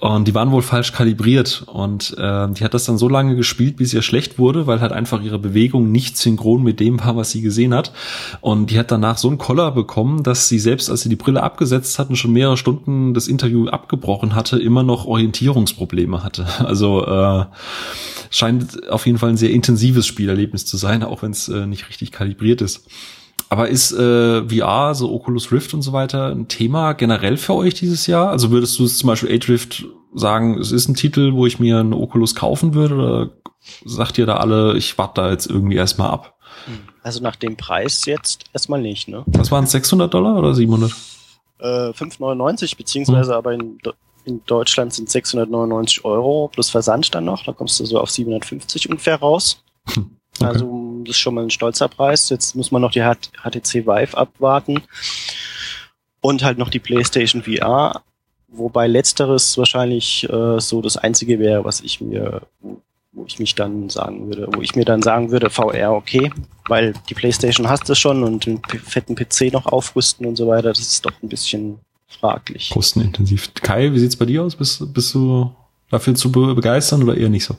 Und die waren wohl falsch kalibriert. Und äh, die hat das dann so lange gespielt, bis ihr schlecht wurde, weil halt einfach ihre Bewegung nicht synchron mit dem war, was sie gesehen hat. Und die hat danach so einen Koller bekommen, dass sie selbst, als sie die Brille abgesetzt hatten, schon mehrere Stunden das Interview abgebrochen hatte, immer noch Orientierungsprobleme hatte. Also äh, scheint auf jeden Fall ein sehr intensives Spielerlebnis zu sein, auch wenn es äh, nicht richtig kalibriert ist. Aber ist äh, VR, so Oculus Rift und so weiter, ein Thema generell für euch dieses Jahr? Also würdest du es zum Beispiel A-Drift sagen, es ist ein Titel, wo ich mir einen Oculus kaufen würde? Oder sagt ihr da alle, ich warte da jetzt irgendwie erstmal ab? Also nach dem Preis jetzt erstmal nicht, ne? Was waren es, 600 Dollar oder 700? Äh, 5,99 beziehungsweise Hm. aber in, in Deutschland sind 699 Euro plus Versand dann noch. Da kommst du so auf 750 ungefähr raus. Okay. Also das ist schon mal ein stolzer Preis. Jetzt muss man noch die HTC Vive abwarten und halt noch die PlayStation VR, wobei letzteres wahrscheinlich äh, so das einzige wäre, was ich mir, wo, ich mich dann sagen würde, wo ich mir dann sagen würde, VR okay, weil die PlayStation hast du schon und den fetten PC noch aufrüsten und so weiter, das ist doch ein bisschen fraglich. Kostenintensiv. Kai, wie sieht's bei dir aus? Bist, bist du dafür zu be begeistern oder eher nicht so?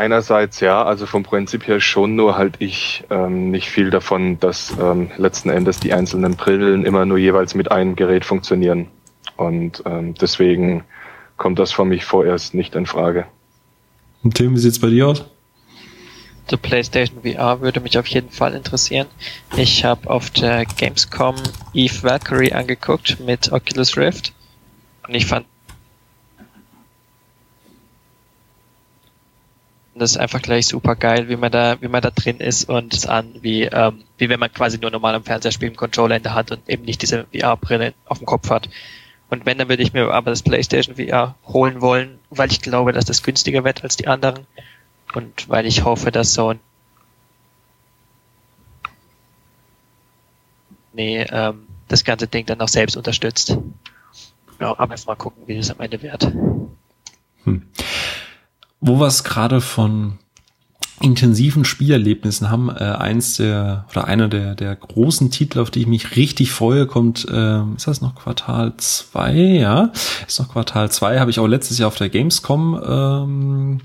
Einerseits ja, also vom Prinzip her schon, nur halt ich ähm, nicht viel davon, dass ähm, letzten Endes die einzelnen Brillen immer nur jeweils mit einem Gerät funktionieren. Und ähm, deswegen kommt das für mich vorerst nicht in Frage. Und Tim, wie sieht's bei dir aus? Die PlayStation VR würde mich auf jeden Fall interessieren. Ich habe auf der Gamescom Eve Valkyrie angeguckt mit Oculus Rift und ich fand das einfach gleich super geil, wie man da, wie man da drin ist und es an, wie, ähm, wie wenn man quasi nur normal am Fernseher spielt, einen Controller in der Hand und eben nicht diese VR-Brille auf dem Kopf hat. Und wenn, dann würde ich mir aber das PlayStation VR holen wollen, weil ich glaube, dass das günstiger wird als die anderen und weil ich hoffe, dass so ein nee, ähm, das ganze Ding dann auch selbst unterstützt. Ja, aber jetzt mal gucken, wie das am Ende wird. Hm. Wo wir es gerade von intensiven Spielerlebnissen haben, äh, eins der oder einer der der großen Titel, auf die ich mich richtig freue, kommt, äh, ist das noch Quartal 2, ja, ist noch Quartal 2, habe ich auch letztes Jahr auf der Gamescom ähm,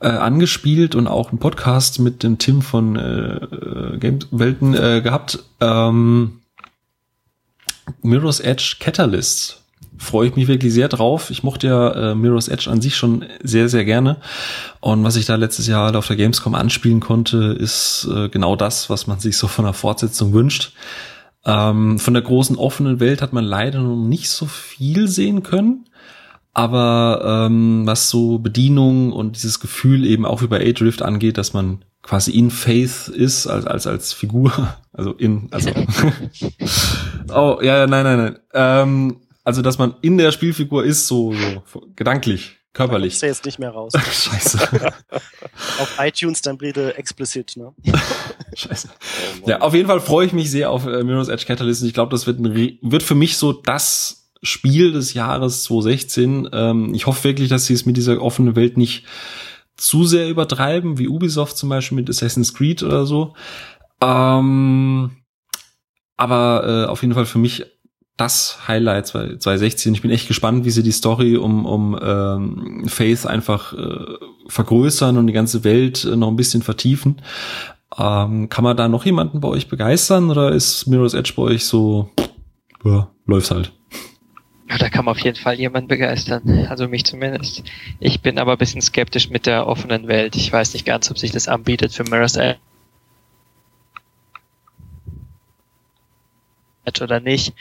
äh, angespielt und auch einen Podcast mit dem Tim von äh, Games Welten äh, gehabt. Ähm, Mirror's Edge Catalyst freue ich mich wirklich sehr drauf. Ich mochte ja äh, Mirror's Edge an sich schon sehr, sehr gerne. Und was ich da letztes Jahr halt auf der Gamescom anspielen konnte, ist äh, genau das, was man sich so von der Fortsetzung wünscht. Ähm, von der großen offenen Welt hat man leider noch nicht so viel sehen können. Aber ähm, was so Bedienung und dieses Gefühl eben auch wie bei A-Drift angeht, dass man quasi in Faith ist, als, als, als Figur, also in, also, oh, ja, ja, nein, nein, nein, ähm, also, dass man in der Spielfigur ist, so, so gedanklich, körperlich. Ja jetzt nicht mehr raus. Scheiße. Auf iTunes dann bitte explicit, ne? Scheiße. Ja, auf jeden Fall freue ich mich sehr auf äh, Mirror's Edge Catalyst ich glaube, das wird, ein, wird für mich so das Spiel des Jahres 2016. Ähm, ich hoffe wirklich, dass sie es mit dieser offenen Welt nicht zu sehr übertreiben, wie Ubisoft zum Beispiel mit Assassin's Creed oder so. Ähm, aber äh, auf jeden Fall für mich das Highlight 2016. Ich bin echt gespannt, wie sie die Story um, um ähm, Faith einfach äh, vergrößern und die ganze Welt äh, noch ein bisschen vertiefen. Ähm, kann man da noch jemanden bei euch begeistern oder ist Mirror's Edge bei euch so, ja, läuft's halt? Ja, da kann man auf jeden Fall jemanden begeistern, also mich zumindest. Ich bin aber ein bisschen skeptisch mit der offenen Welt. Ich weiß nicht ganz, ob sich das anbietet für Mirror's Edge oder nicht.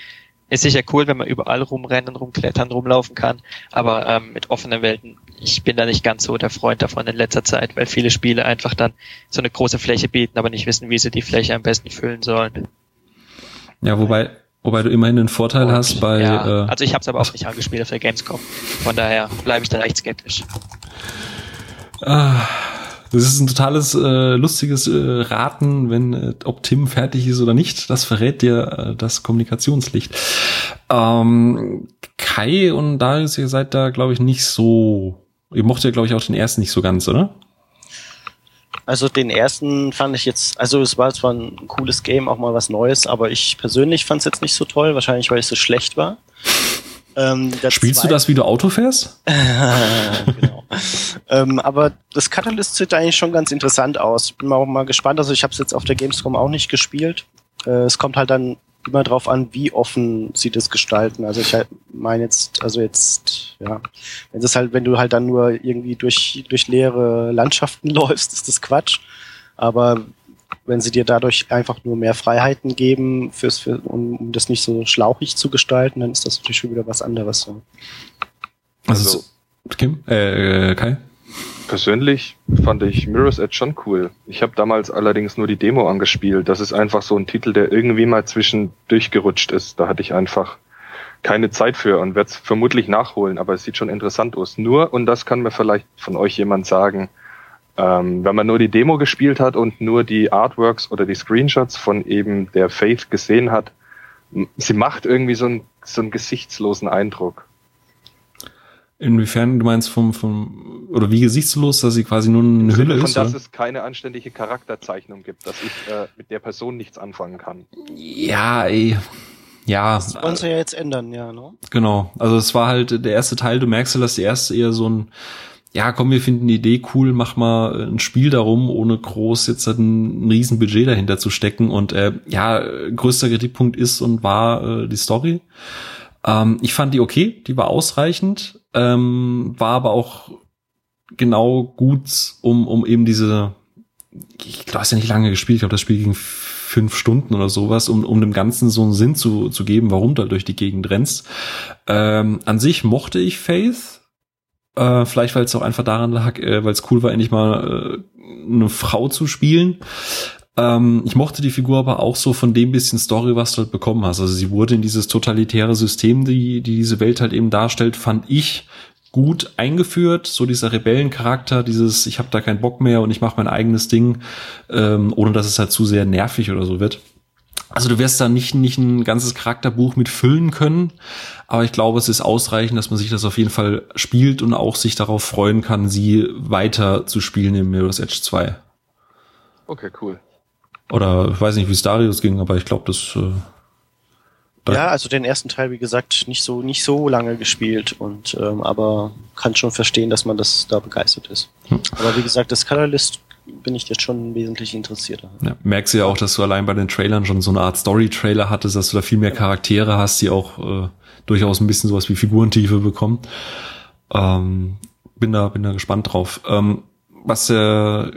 Ist sicher cool, wenn man überall rumrennen, rumklettern, rumlaufen kann, aber ähm, mit offenen Welten, ich bin da nicht ganz so der Freund davon in letzter Zeit, weil viele Spiele einfach dann so eine große Fläche bieten, aber nicht wissen, wie sie die Fläche am besten füllen sollen. Ja, wobei, wobei du immerhin einen Vorteil Und, hast bei. ja, äh, also ich habe es aber auch nicht angespielt auf der Gamescom. Von daher bleibe ich da recht skeptisch. Ah, das ist ein totales äh, lustiges äh, Raten, wenn äh, ob Tim fertig ist oder nicht. Das verrät dir äh, das Kommunikationslicht. Ähm, Kai und Darius, ihr seid da, glaube ich, nicht so. Ihr mochtet ja, glaube ich, auch den ersten nicht so ganz, oder? Also den ersten fand ich jetzt, also es war zwar ein cooles Game, auch mal was Neues, aber ich persönlich fand es jetzt nicht so toll, wahrscheinlich weil es so schlecht war. Ähm, Spielst du das, wie du Auto fährst? genau. ähm, aber das Catalyst sieht eigentlich schon ganz interessant aus. Bin mal auch mal gespannt. Also ich habe es jetzt auf der Gamescom auch nicht gespielt. Äh, es kommt halt dann immer drauf an, wie offen sie das gestalten. Also ich halt meine jetzt, also jetzt, ja, wenn es halt, wenn du halt dann nur irgendwie durch durch leere Landschaften läufst, ist das Quatsch. Aber wenn sie dir dadurch einfach nur mehr Freiheiten geben, fürs, für, um, um das nicht so schlauchig zu gestalten, dann ist das natürlich schon wieder was anderes. So. Also, also Kim, äh, Kai? Persönlich fand ich Mirror's Edge schon cool. Ich habe damals allerdings nur die Demo angespielt. Das ist einfach so ein Titel, der irgendwie mal zwischendurch gerutscht ist. Da hatte ich einfach keine Zeit für und werde es vermutlich nachholen, aber es sieht schon interessant aus. Nur, und das kann mir vielleicht von euch jemand sagen, ähm, wenn man nur die Demo gespielt hat und nur die Artworks oder die Screenshots von eben der Faith gesehen hat, sie macht irgendwie so einen, so einen gesichtslosen Eindruck. Inwiefern du meinst vom, vom, oder wie gesichtslos, dass sie quasi nur eine Hülle ist? Von dass es keine anständige Charakterzeichnung gibt, dass ich äh, mit der Person nichts anfangen kann. Ja, ey. Ja. Das wollen sie ja jetzt ändern, ja, ne? Genau. Also es war halt der erste Teil, du merkst ja, dass die erste eher so ein, ja, komm, wir finden die Idee cool, mach mal ein Spiel darum, ohne groß jetzt ein, ein riesen Budget dahinter zu stecken. Und äh, ja, größter Kritikpunkt ist und war äh, die Story. Ähm, ich fand die okay, die war ausreichend, ähm, war aber auch genau gut, um, um eben diese, ich glaube, es ja nicht lange gespielt, ich glaube, das Spiel ging fünf Stunden oder sowas, um, um dem Ganzen so einen Sinn zu, zu geben, warum du durch die Gegend rennst. Ähm, an sich mochte ich Faith, äh, vielleicht weil es auch einfach daran lag, äh, weil es cool war, endlich mal äh, eine Frau zu spielen. Ähm, ich mochte die Figur aber auch so von dem bisschen Story, was du halt bekommen hast. Also sie wurde in dieses totalitäre System, die, die diese Welt halt eben darstellt, fand ich gut eingeführt, so dieser Rebellencharakter, dieses ich habe da keinen Bock mehr und ich mache mein eigenes Ding, ähm, ohne dass es halt zu sehr nervig oder so wird. Also du wirst da nicht, nicht ein ganzes Charakterbuch mit füllen können, aber ich glaube, es ist ausreichend, dass man sich das auf jeden Fall spielt und auch sich darauf freuen kann, sie weiter zu spielen im Mirror's Edge 2. Okay, cool. Oder ich weiß nicht, wie es Darius ging, aber ich glaube, das. Äh, ja, also den ersten Teil, wie gesagt, nicht so nicht so lange gespielt und ähm, aber kann schon verstehen, dass man das da begeistert ist. Hm. Aber wie gesagt, das Colorlist bin ich jetzt schon wesentlich interessierter. Ja, merkst du ja auch, dass du allein bei den Trailern schon so eine Art Story-Trailer hattest, dass du da viel mehr Charaktere hast, die auch äh, durchaus ein bisschen sowas wie Figurentiefe bekommen. Ähm, bin da bin da gespannt drauf. Ähm, was äh,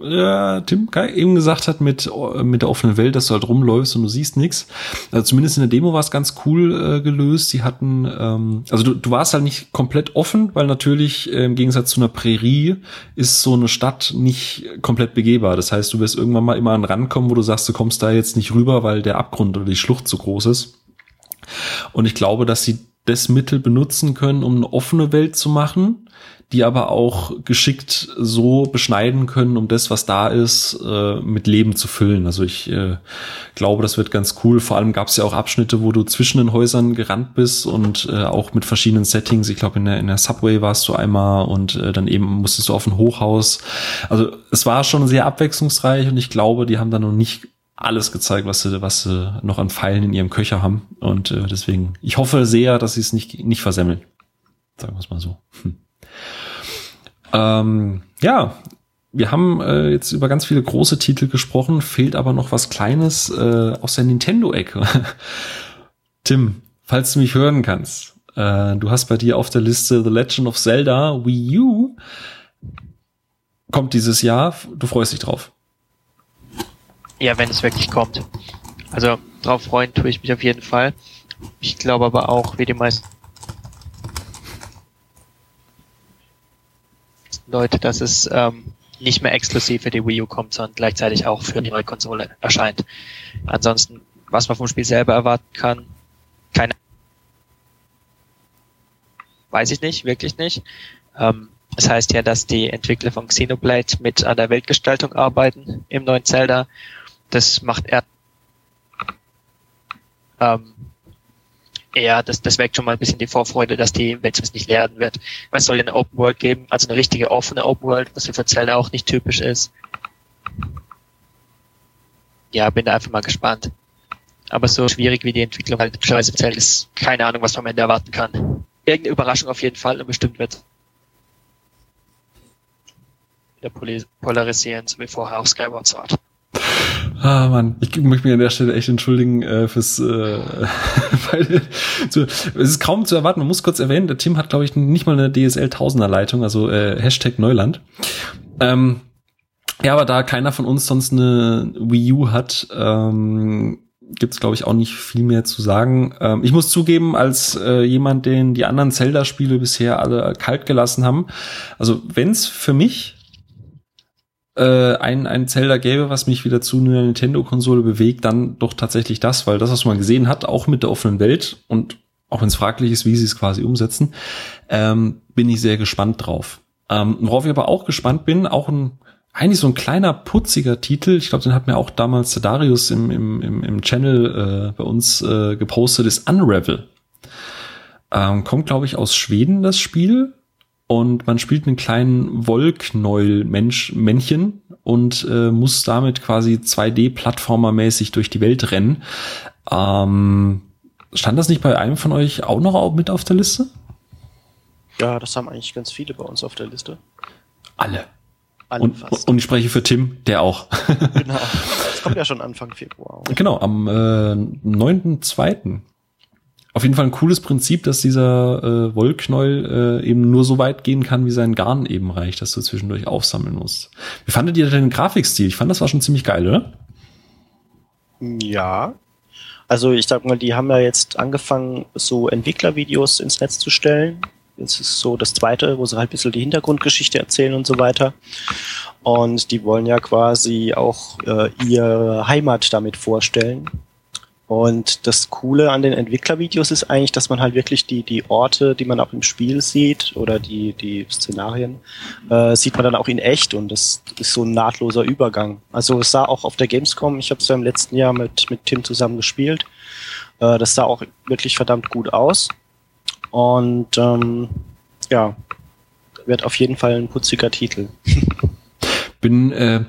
ja, Tim eben gesagt hat mit, mit der offenen Welt, dass du halt rumläufst und du siehst nichts. Also zumindest in der Demo war es ganz cool äh, gelöst. Sie hatten, ähm, also du, du warst halt nicht komplett offen, weil natürlich äh, im Gegensatz zu einer Prärie ist so eine Stadt nicht komplett begehbar. Das heißt, du wirst irgendwann mal immer an rankommen, wo du sagst, du kommst da jetzt nicht rüber, weil der Abgrund oder die Schlucht zu groß ist. Und ich glaube, dass sie das Mittel benutzen können, um eine offene Welt zu machen die aber auch geschickt so beschneiden können, um das, was da ist, äh, mit Leben zu füllen. Also ich äh, glaube, das wird ganz cool. Vor allem gab es ja auch Abschnitte, wo du zwischen den Häusern gerannt bist und äh, auch mit verschiedenen Settings. Ich glaube, in der, in der Subway warst du einmal und äh, dann eben musstest du auf ein Hochhaus. Also es war schon sehr abwechslungsreich und ich glaube, die haben da noch nicht alles gezeigt, was sie, was sie noch an Pfeilen in ihrem Köcher haben. Und äh, deswegen, ich hoffe sehr, dass sie es nicht, nicht versemmeln. Sagen wir es mal so. Hm. Ähm, ja, wir haben äh, jetzt über ganz viele große Titel gesprochen, fehlt aber noch was Kleines äh, aus der Nintendo-Ecke. Tim, falls du mich hören kannst, äh, du hast bei dir auf der Liste The Legend of Zelda Wii U. Kommt dieses Jahr, du freust dich drauf. Ja, wenn es wirklich kommt. Also drauf freuen tue ich mich auf jeden Fall. Ich glaube aber auch, wie die meisten Leute, dass es ähm, nicht mehr exklusiv für die Wii U kommt, sondern gleichzeitig auch für die neue Konsole erscheint. Ansonsten, was man vom Spiel selber erwarten kann, keine weiß ich nicht, wirklich nicht. Ähm, das heißt ja, dass die Entwickler von Xenoblade mit an der Weltgestaltung arbeiten im neuen Zelda. Das macht er ähm, eher, das, das weckt schon mal ein bisschen die Vorfreude, dass die Welt zumindest nicht leer wird. Es soll eine Open World geben, also eine richtige offene Open World, was für Zelda auch nicht typisch ist. Ja, bin da einfach mal gespannt. Aber so schwierig wie die Entwicklung halt typischerweise zählt, ist keine Ahnung, was man am Ende erwarten kann. Irgendeine Überraschung auf jeden Fall und bestimmt wird wieder polarisieren, so wie vorher auch Skyward Sword. Ah Mann, ich möchte mich an der Stelle echt entschuldigen äh, fürs, äh, weil so, es ist kaum zu erwarten. Man muss kurz erwähnen, der Tim hat glaube ich nicht mal eine DSL Tausender Leitung, also äh, Hashtag Neuland. Ähm, Ja, aber da keiner von uns sonst eine Wii U hat, ähm, gibt's glaube ich auch nicht viel mehr zu sagen. Ähm, ich muss zugeben, als äh, jemand, den die anderen Zelda-Spiele bisher alle kalt gelassen haben, also wenn's für mich äh, ein, ein Zelda gäbe, was mich wieder zu einer Nintendo-Konsole bewegt, dann doch tatsächlich das, weil das, was man gesehen hat, auch mit der offenen Welt und auch wenn es fraglich ist, wie sie es quasi umsetzen, ähm, bin ich sehr gespannt drauf. Ähm, worauf ich aber auch gespannt bin, auch ein eigentlich so ein kleiner putziger Titel. Ich glaube, den hat mir auch damals der Darius im, im, im, im Channel äh, bei uns äh, gepostet, ist Unravel. Ähm, kommt, glaube ich, aus Schweden das Spiel. Und man spielt einen kleinen Wollknäuel-Männchen und äh, muss damit quasi 2D-Plattformer-mäßig durch die Welt rennen. Ähm, stand das nicht bei einem von euch auch noch mit auf der Liste? Ja, das haben eigentlich ganz viele bei uns auf der Liste. Alle. Alle und, fast. und ich spreche für Tim, der auch. genau. Das kommt ja schon Anfang Februar. Genau, am äh, 9.2. Auf jeden Fall ein cooles Prinzip, dass dieser äh, Wollknäuel äh, eben nur so weit gehen kann, wie sein Garn eben reicht, dass du zwischendurch aufsammeln musst. Wie fandet ihr den Grafikstil? Ich fand, das war schon ziemlich geil, oder? Ja. Also ich sag mal, die haben ja jetzt angefangen, so Entwicklervideos ins Netz zu stellen es ist so das zweite, wo sie halt ein bisschen die Hintergrundgeschichte erzählen und so weiter. Und die wollen ja quasi auch äh, ihre Heimat damit vorstellen. Und das Coole an den Entwicklervideos ist eigentlich, dass man halt wirklich die, die Orte, die man auch im Spiel sieht, oder die, die Szenarien, äh, sieht man dann auch in echt und das ist so ein nahtloser Übergang. Also es sah auch auf der Gamescom, ich habe es ja im letzten Jahr mit, mit Tim zusammen gespielt, äh, das sah auch wirklich verdammt gut aus. Und ähm, ja, wird auf jeden Fall ein putziger Titel. Bin, äh,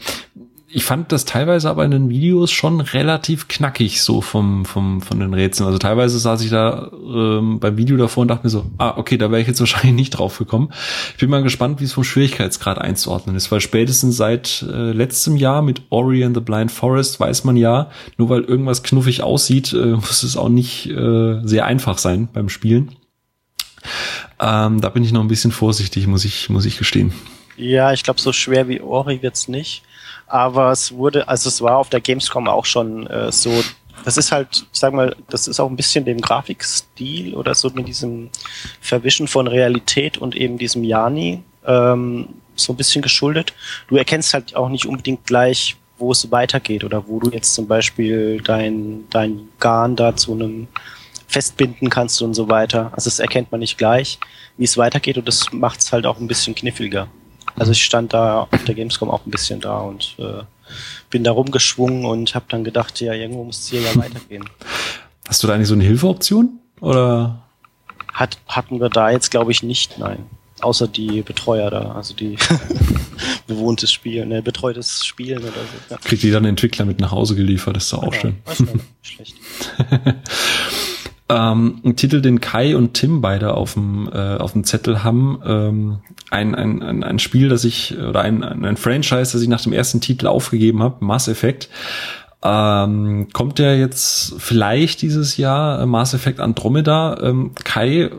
ich fand das teilweise aber in den Videos schon relativ knackig so vom, vom, von den Rätseln. Also teilweise saß ich da ähm, beim Video davor und dachte mir so, ah, okay, da wäre ich jetzt wahrscheinlich nicht drauf gekommen. Ich bin mal gespannt, wie es vom Schwierigkeitsgrad einzuordnen ist, weil spätestens seit äh, letztem Jahr mit Ori and the Blind Forest weiß man ja, nur weil irgendwas knuffig aussieht, äh, muss es auch nicht äh, sehr einfach sein beim Spielen. Ähm, da bin ich noch ein bisschen vorsichtig, muss ich, muss ich gestehen. Ja, ich glaube, so schwer wie Ori wird's nicht. Aber es wurde, also es war auf der Gamescom auch schon äh, so, das ist halt, ich sag mal, das ist auch ein bisschen dem Grafikstil oder so mit diesem Verwischen von Realität und eben diesem Jani ähm, so ein bisschen geschuldet. Du erkennst halt auch nicht unbedingt gleich, wo es weitergeht oder wo du jetzt zum Beispiel dein, dein Garn da zu einem festbinden kannst und so weiter. Also das erkennt man nicht gleich, wie es weitergeht und das macht es halt auch ein bisschen kniffliger. Also ich stand da auf der Gamescom auch ein bisschen da und äh, bin da rumgeschwungen und habe dann gedacht, ja, irgendwo muss es hier ja weitergehen. Hast du da eigentlich so eine Hilfeoption oder? Hat, hatten wir da jetzt, glaube ich, nicht, nein. Außer die Betreuer da, also die bewohntes Spielen, ne, betreutes Spielen oder so. Ja. Kriegt die dann Entwickler mit nach Hause geliefert, das ist doch auch ja, schön. Das schlecht. ähm, ein Titel, den Kai und Tim beide auf dem, äh, auf dem Zettel haben. Ähm, ein, ein, ein, ein Spiel, das ich, oder ein, ein Franchise, das ich nach dem ersten Titel aufgegeben habe, Mass Effect. Ähm, kommt der jetzt vielleicht dieses Jahr, äh, Mass Effect Andromeda? Ähm, Kai,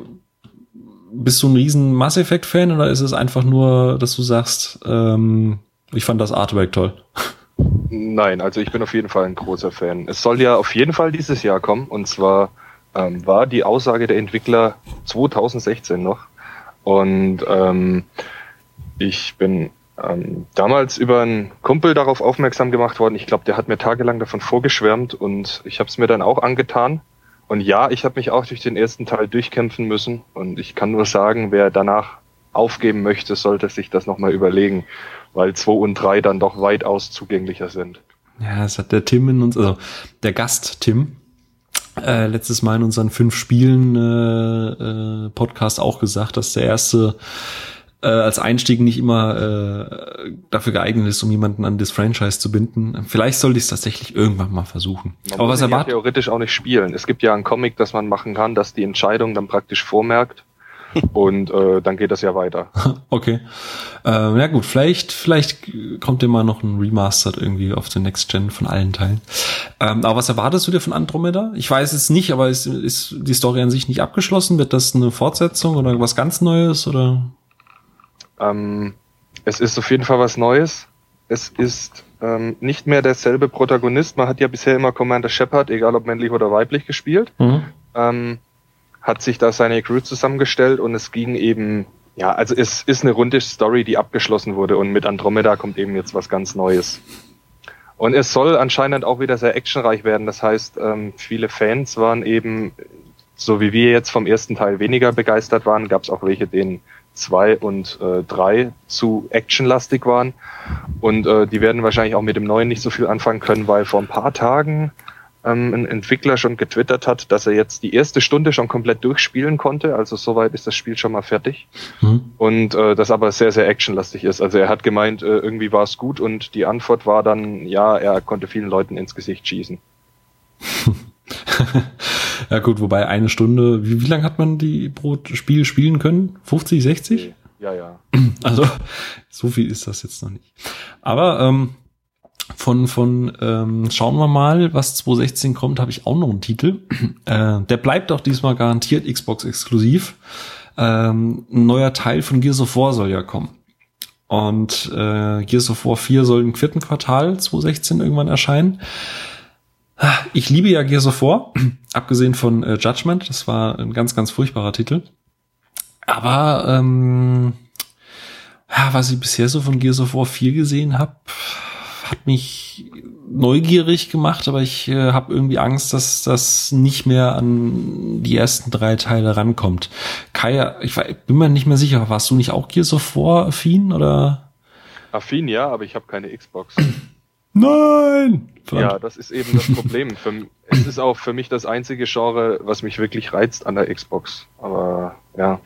bist du ein riesen Mass Effect Fan oder ist es einfach nur, dass du sagst, ähm, ich fand das Artwork toll? Nein, also ich bin auf jeden Fall ein großer Fan. Es soll ja auf jeden Fall dieses Jahr kommen und zwar ähm, war die Aussage der Entwickler 2016 noch. Und ähm, ich bin ähm, damals über einen Kumpel darauf aufmerksam gemacht worden. Ich glaube, der hat mir tagelang davon vorgeschwärmt und ich habe es mir dann auch angetan. Und ja, ich habe mich auch durch den ersten Teil durchkämpfen müssen. Und ich kann nur sagen, wer danach aufgeben möchte, sollte sich das nochmal überlegen, weil 2 und 3 dann doch weitaus zugänglicher sind. Ja, das hat der Tim in uns, also der Gast Tim, äh, letztes Mal in unseren fünf Spielen äh, äh, Podcast auch gesagt, dass der erste äh, als Einstieg nicht immer äh, dafür geeignet ist, um jemanden an das Franchise zu binden. Vielleicht sollte ich es tatsächlich irgendwann mal versuchen. Man Aber was erwartet? Ja theoretisch auch nicht spielen. Es gibt ja ein Comic, das man machen kann, das die Entscheidung dann praktisch vormerkt und äh, dann geht das ja weiter. Okay. Ähm, ja gut, vielleicht, vielleicht kommt dir mal noch ein Remastered irgendwie auf der Next Gen von allen Teilen. Ähm, aber was erwartest du dir von Andromeda? Ich weiß es nicht, aber ist, ist die Story an sich nicht abgeschlossen? Wird das eine Fortsetzung oder was ganz Neues oder? Ähm, es ist auf jeden Fall was Neues. es ist ähm, nicht mehr derselbe Protagonist. Man hat ja bisher immer Commander Shepard, egal ob männlich oder weiblich, gespielt. Mhm. Ähm, hat sich da seine Crew zusammengestellt und es ging eben, ja, also es ist eine runde Story, die abgeschlossen wurde und mit Andromeda kommt eben jetzt was ganz Neues. Und es soll anscheinend auch wieder sehr actionreich werden. Das heißt, ähm, viele Fans waren eben, so wie wir jetzt vom ersten Teil weniger begeistert waren, gab es auch welche, denen zwei und äh, drei zu actionlastig waren. Und äh, die werden wahrscheinlich auch mit dem neuen nicht so viel anfangen können, weil vor ein paar Tagen ähm, ein Entwickler schon getwittert hat, dass er jetzt die erste Stunde schon komplett durchspielen konnte. Also soweit ist das Spiel schon mal fertig. Mhm. Und äh, das aber sehr, sehr actionlastig ist. Also er hat gemeint, äh, irgendwie war es gut und die Antwort war dann, ja, er konnte vielen Leuten ins Gesicht schießen. ja gut, wobei eine Stunde, wie, wie lange hat man die pro Spiel spielen können? 50, 60? Ja, ja. Also so viel ist das jetzt noch nicht. Aber ähm, von, von ähm, schauen wir mal, was 2016 kommt, habe ich auch noch einen Titel. Äh, der bleibt auch diesmal garantiert Xbox exklusiv. Ähm, ein neuer Teil von Gears of War soll ja kommen. Und äh, Gears of War 4 soll im vierten Quartal 2016 irgendwann erscheinen. Ich liebe ja Gears of War, abgesehen von äh, Judgment. Das war ein ganz, ganz furchtbarer Titel. Aber ähm, ja, was ich bisher so von Gears of War 4 gesehen habe, hat mich neugierig gemacht, aber ich äh, habe irgendwie Angst, dass das nicht mehr an die ersten drei Teile rankommt. Kai, ich bin mir nicht mehr sicher, warst du nicht auch Gears of War affin oder? Affin ja, aber ich habe keine Xbox. Nein! Ja, das ist eben das Problem. Für, es ist auch für mich das einzige Genre, was mich wirklich reizt an der Xbox. Aber ja,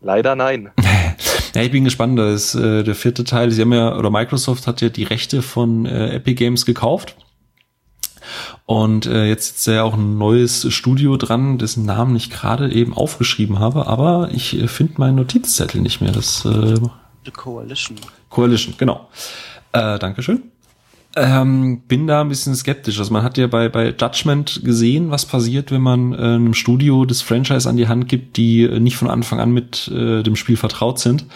leider nein. Ja, ich bin gespannt. Da ist äh, der vierte Teil. Sie haben ja, oder Microsoft hat ja die Rechte von äh, Epic Games gekauft. Und äh, jetzt sitzt ja auch ein neues Studio dran, dessen Namen ich gerade eben aufgeschrieben habe, aber ich äh, finde meinen Notizzettel nicht mehr. Das, äh, The Coalition. Coalition, genau. Äh, Dankeschön. Ähm, bin da ein bisschen skeptisch. Also man hat ja bei, bei Judgment gesehen, was passiert, wenn man äh, einem Studio das Franchise an die Hand gibt, die äh, nicht von Anfang an mit äh, dem Spiel vertraut sind.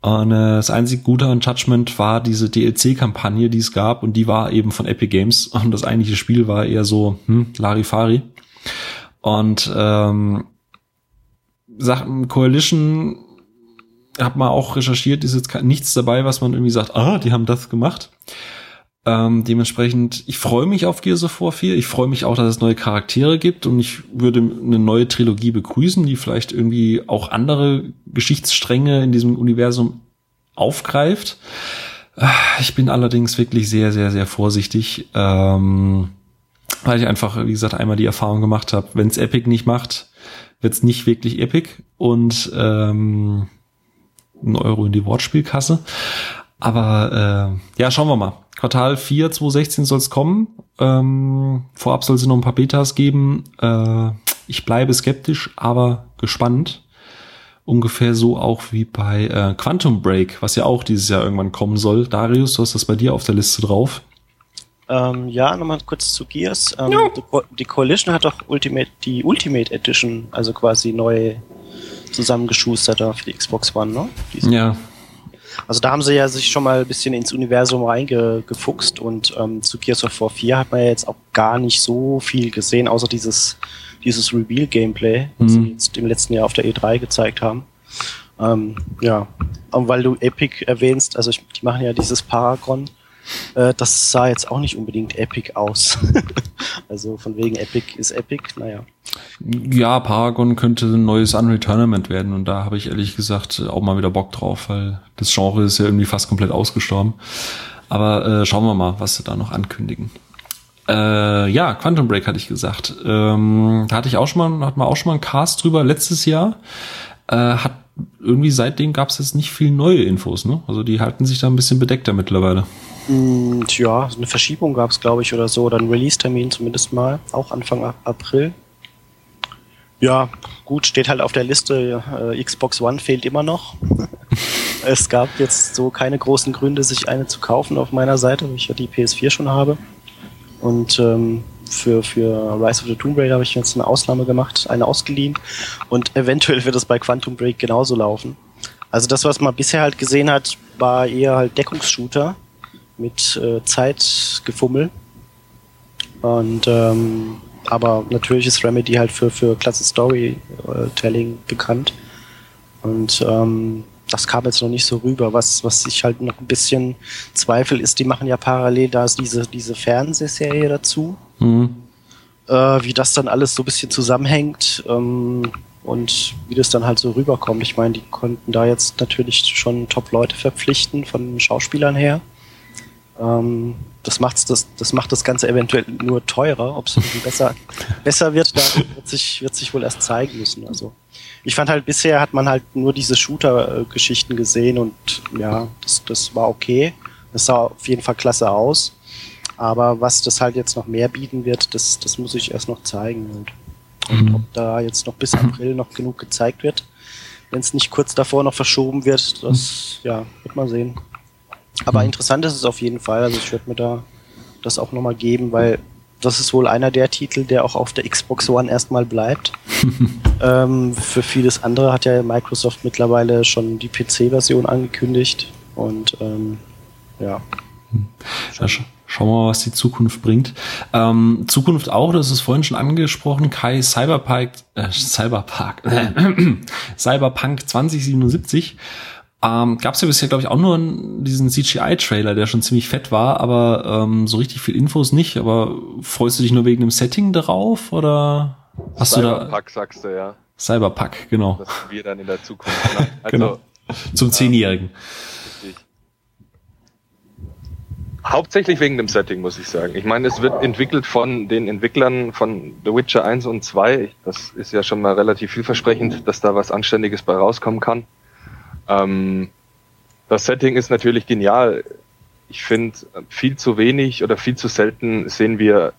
Und äh, das einzige Gute an Judgment war diese DLC-Kampagne, die es gab, und die war eben von Epic Games. Und das eigentliche Spiel war eher so, hm, Larifari. Und ähm, Sachen Coalition hat man auch recherchiert, ist jetzt nichts dabei, was man irgendwie sagt, ah, die haben das gemacht. Ähm, dementsprechend, ich freue mich auf Gears of War 4. Ich freue mich auch, dass es neue Charaktere gibt und ich würde eine neue Trilogie begrüßen, die vielleicht irgendwie auch andere Geschichtsstränge in diesem Universum aufgreift. Äh, ich bin allerdings wirklich sehr, sehr, sehr vorsichtig, ähm, weil ich einfach, wie gesagt, einmal die Erfahrung gemacht habe, wenn es Epic nicht macht, wird es nicht wirklich Epic und ähm, ein Euro in die Wortspielkasse. Aber äh, ja, schauen wir mal. Quartal 4 2016 soll es kommen. Ähm, vorab soll es noch ein paar Betas geben. Äh, ich bleibe skeptisch, aber gespannt. Ungefähr so auch wie bei äh, Quantum Break, was ja auch dieses Jahr irgendwann kommen soll. Darius, du hast das bei dir auf der Liste drauf. Ähm, ja, nochmal kurz zu Gears. Ähm, ja. Die Coalition hat doch Ultimate, die Ultimate Edition, also quasi neu zusammengeschustert da für die Xbox One, ne? Diesen ja. Also da haben sie ja sich schon mal ein bisschen ins Universum reingefuchst und ähm, zu Gears of War 4 hat man ja jetzt auch gar nicht so viel gesehen, außer dieses, dieses Reveal-Gameplay, mhm. was sie jetzt im letzten Jahr auf der E3 gezeigt haben. Ähm, ja, und weil du Epic erwähnst, also ich, die machen ja dieses Paragon, äh, das sah jetzt auch nicht unbedingt epic aus. also von wegen Epic ist Epic, naja. Ja, Paragon könnte ein neues Unreal Tournament werden und da habe ich ehrlich gesagt auch mal wieder Bock drauf, weil das Genre ist ja irgendwie fast komplett ausgestorben. Aber äh, schauen wir mal, was sie da noch ankündigen. Äh, ja, Quantum Break hatte ich gesagt. Ähm, da hatte ich auch schon mal, hat man auch schon mal einen Cast drüber letztes Jahr. Äh, hat irgendwie seitdem gab es jetzt nicht viel neue Infos, ne? Also die halten sich da ein bisschen bedeckter mittlerweile. Mm, tja, eine Verschiebung gab es, glaube ich, oder so, oder ein Release-Termin zumindest mal, auch Anfang April. Ja, gut, steht halt auf der Liste, äh, Xbox One fehlt immer noch. es gab jetzt so keine großen Gründe, sich eine zu kaufen auf meiner Seite, weil ich ja die PS4 schon habe. Und ähm, für, für Rise of the Tomb Raider habe ich jetzt eine Ausnahme gemacht, eine ausgeliehen. Und eventuell wird es bei Quantum Break genauso laufen. Also das, was man bisher halt gesehen hat, war eher halt Deckungsshooter mit äh, Zeitgefummel. Und ähm, aber natürlich ist Remedy halt für, für klasse Storytelling bekannt. Und ähm, das kam jetzt noch nicht so rüber. Was, was ich halt noch ein bisschen zweifel, ist, die machen ja parallel da diese, diese Fernsehserie dazu. Mhm. Äh, wie das dann alles so ein bisschen zusammenhängt ähm, und wie das dann halt so rüberkommt. Ich meine, die konnten da jetzt natürlich schon Top-Leute verpflichten von Schauspielern her. Ähm, das, macht's, das, das macht das Ganze eventuell nur teurer. Ob es besser, besser wird, da wird sich, wird sich wohl erst zeigen müssen. Also ich fand halt bisher hat man halt nur diese Shooter-Geschichten gesehen und ja, das, das war okay. Das sah auf jeden Fall klasse aus. Aber was das halt jetzt noch mehr bieten wird, das, das muss ich erst noch zeigen. Und, und mhm. ob da jetzt noch bis April noch genug gezeigt wird, wenn es nicht kurz davor noch verschoben wird, das ja, wird man sehen. Aber mhm. interessant ist es auf jeden Fall. Also ich würde mir da das auch nochmal geben, weil das ist wohl einer der Titel, der auch auf der Xbox One erstmal bleibt. ähm, für vieles andere hat ja Microsoft mittlerweile schon die PC-Version angekündigt. Und ähm, ja. ja sch schauen wir mal, was die Zukunft bringt. Ähm, Zukunft auch, das ist vorhin schon angesprochen, Kai Cyberpunk, äh, Cyberpark, äh, Cyberpunk 2077 ähm, Gab es ja bisher, glaube ich, auch nur diesen CGI-Trailer, der schon ziemlich fett war, aber ähm, so richtig viel Infos nicht. Aber freust du dich nur wegen dem Setting darauf oder hast Cyberpunk, du da? Cyberpunk sagst du ja. Cyberpunk, genau. Das wir dann in der Zukunft. Also, genau. Zum Zehnjährigen. Hauptsächlich wegen dem Setting, muss ich sagen. Ich meine, es wird entwickelt von den Entwicklern von The Witcher 1 und 2. Das ist ja schon mal relativ vielversprechend, dass da was Anständiges bei rauskommen kann. Ähm, das Setting ist natürlich genial. Ich finde, viel zu wenig oder viel zu selten sehen wir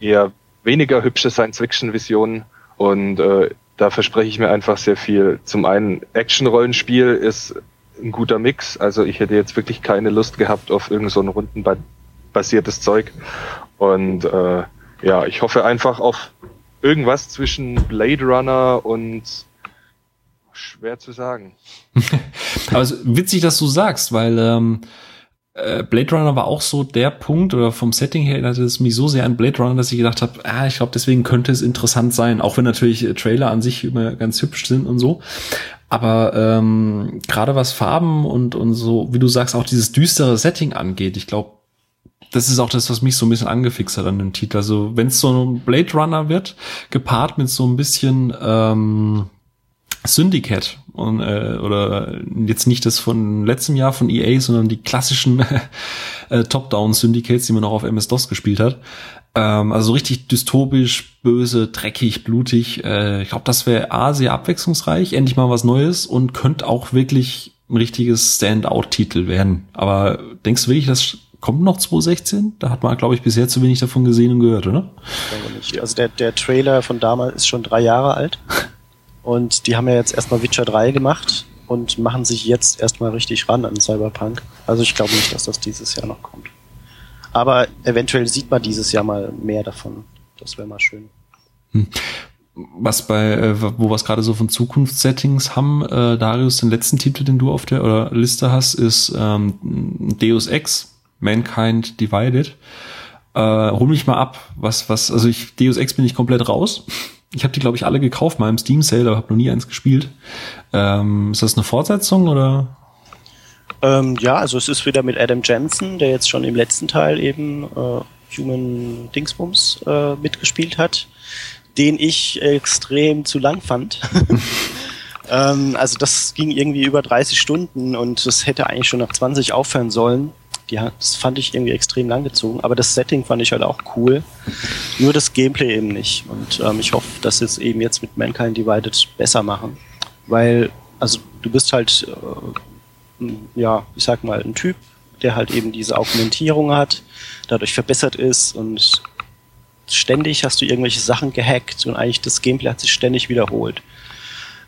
eher weniger hübsche Science-Fiction-Visionen und äh, da verspreche ich mir einfach sehr viel. Zum einen Action-Rollenspiel ist ein guter Mix. Also ich hätte jetzt wirklich keine Lust gehabt auf irgend so ein rundenbasiertes Zeug. Und äh, ja, ich hoffe einfach auf irgendwas zwischen Blade Runner und schwer zu sagen. Aber es ist witzig, dass du sagst, weil ähm, äh, Blade Runner war auch so der Punkt oder vom Setting her erinnerte es mich so sehr an Blade Runner, dass ich gedacht habe, ah, ich glaube, deswegen könnte es interessant sein, auch wenn natürlich äh, Trailer an sich immer ganz hübsch sind und so. Aber ähm, gerade was Farben und und so, wie du sagst, auch dieses düstere Setting angeht, ich glaube, das ist auch das, was mich so ein bisschen angefixt hat an dem Titel. Also wenn es so ein Blade Runner wird, gepaart mit so ein bisschen ähm, Syndicate und, äh, oder jetzt nicht das von letztem Jahr von EA, sondern die klassischen äh, Top-Down-Syndicates, die man auch auf MS-DOS gespielt hat. Ähm, also richtig dystopisch, böse, dreckig, blutig. Äh, ich glaube, das wäre A, sehr abwechslungsreich, endlich mal was Neues und könnte auch wirklich ein richtiges Standout-Titel werden. Aber denkst du wirklich, das kommt noch 2016? Da hat man, glaube ich, bisher zu wenig davon gesehen und gehört, oder? Ich denke nicht. Also der, der Trailer von damals ist schon drei Jahre alt. Und die haben ja jetzt erstmal Witcher 3 gemacht und machen sich jetzt erstmal richtig ran an Cyberpunk. Also ich glaube nicht, dass das dieses Jahr noch kommt. Aber eventuell sieht man dieses Jahr mal mehr davon. Das wäre mal schön. Hm. Was bei, äh, wo wir es gerade so von Zukunftssettings haben, äh, Darius, den letzten Titel, den du auf der oder Liste hast, ist ähm, Deus Ex, Mankind Divided. Äh, hol mich mal ab, was, was, also ich, Deus Ex bin ich komplett raus. Ich habe die, glaube ich, alle gekauft, mal im Steam Sale, aber habe noch nie eins gespielt. Ähm, ist das eine Fortsetzung oder? Ähm, ja, also es ist wieder mit Adam Jensen, der jetzt schon im letzten Teil eben äh, Human Dingsbums äh, mitgespielt hat, den ich extrem zu lang fand. ähm, also das ging irgendwie über 30 Stunden und das hätte eigentlich schon nach 20 aufhören sollen. Die, das fand ich irgendwie extrem langgezogen, aber das Setting fand ich halt auch cool. Nur das Gameplay eben nicht. Und ähm, ich hoffe, dass sie es eben jetzt mit Mankind Divided besser machen. Weil, also du bist halt, äh, ja, ich sag mal, ein Typ, der halt eben diese Augmentierung hat, dadurch verbessert ist und ständig hast du irgendwelche Sachen gehackt und eigentlich das Gameplay hat sich ständig wiederholt.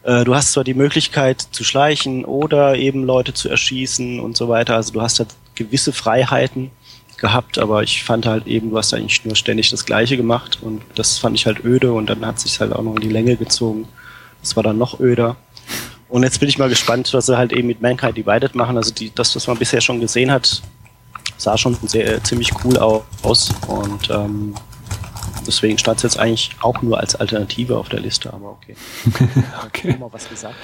Äh, du hast zwar die Möglichkeit zu schleichen oder eben Leute zu erschießen und so weiter. Also du hast halt gewisse Freiheiten gehabt, aber ich fand halt eben, du hast eigentlich nur ständig das Gleiche gemacht und das fand ich halt öde und dann hat sich halt auch noch in die Länge gezogen. Das war dann noch öder. Und jetzt bin ich mal gespannt, was sie halt eben mit Mankind Divided machen. Also die, das, was man bisher schon gesehen hat, sah schon sehr ziemlich cool aus und ähm, deswegen stand es jetzt eigentlich auch nur als Alternative auf der Liste, aber okay. okay. Mal was gesagt.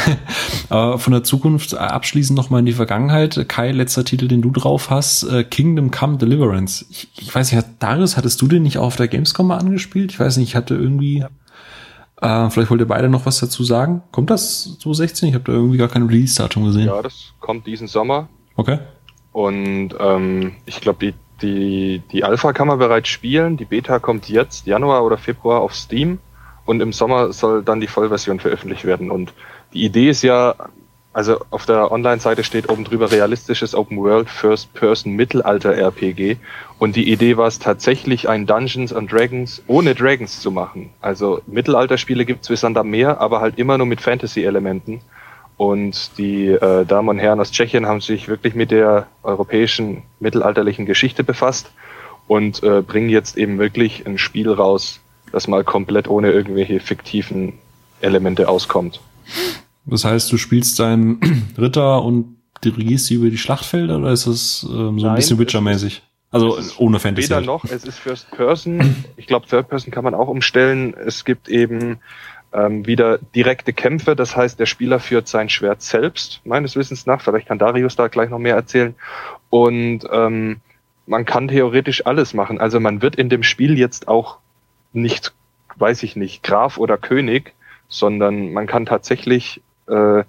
aber von der Zukunft abschließend nochmal in die Vergangenheit. Kai, letzter Titel, den du drauf hast, äh, Kingdom Come Deliverance. Ich, ich weiß nicht, Darius, hattest du den nicht auch auf der Gamescom mal angespielt? Ich weiß nicht, ich hatte irgendwie. Ja. Äh, vielleicht wollt ihr beide noch was dazu sagen. Kommt das 2016? Ich habe da irgendwie gar kein Release-Datum gesehen. Ja, das kommt diesen Sommer. Okay. Und ähm, ich glaube, die die, die Alpha kann man bereits spielen, die Beta kommt jetzt, Januar oder Februar auf Steam und im Sommer soll dann die Vollversion veröffentlicht werden. Und die Idee ist ja, also auf der Online-Seite steht oben drüber realistisches Open World First Person Mittelalter RPG. Und die Idee war es tatsächlich, ein Dungeons and Dragons ohne Dragons zu machen. Also Mittelalterspiele gibt es wie Sander mehr, aber halt immer nur mit Fantasy-Elementen. Und die äh, Damen und Herren aus Tschechien haben sich wirklich mit der europäischen mittelalterlichen Geschichte befasst und äh, bringen jetzt eben wirklich ein Spiel raus, das mal komplett ohne irgendwelche fiktiven Elemente auskommt. Das heißt, du spielst deinen Ritter und dirigierst sie über die Schlachtfelder oder ist das ähm, so Nein, ein bisschen Witcher-mäßig? Also ohne Fantasy. Weder halt. noch, es ist First Person. Ich glaube, Third Person kann man auch umstellen. Es gibt eben ähm, wieder direkte Kämpfe, das heißt, der Spieler führt sein Schwert selbst, meines Wissens nach. Vielleicht kann Darius da gleich noch mehr erzählen. Und ähm, man kann theoretisch alles machen. Also man wird in dem Spiel jetzt auch nicht, weiß ich nicht, Graf oder König, sondern man kann tatsächlich äh,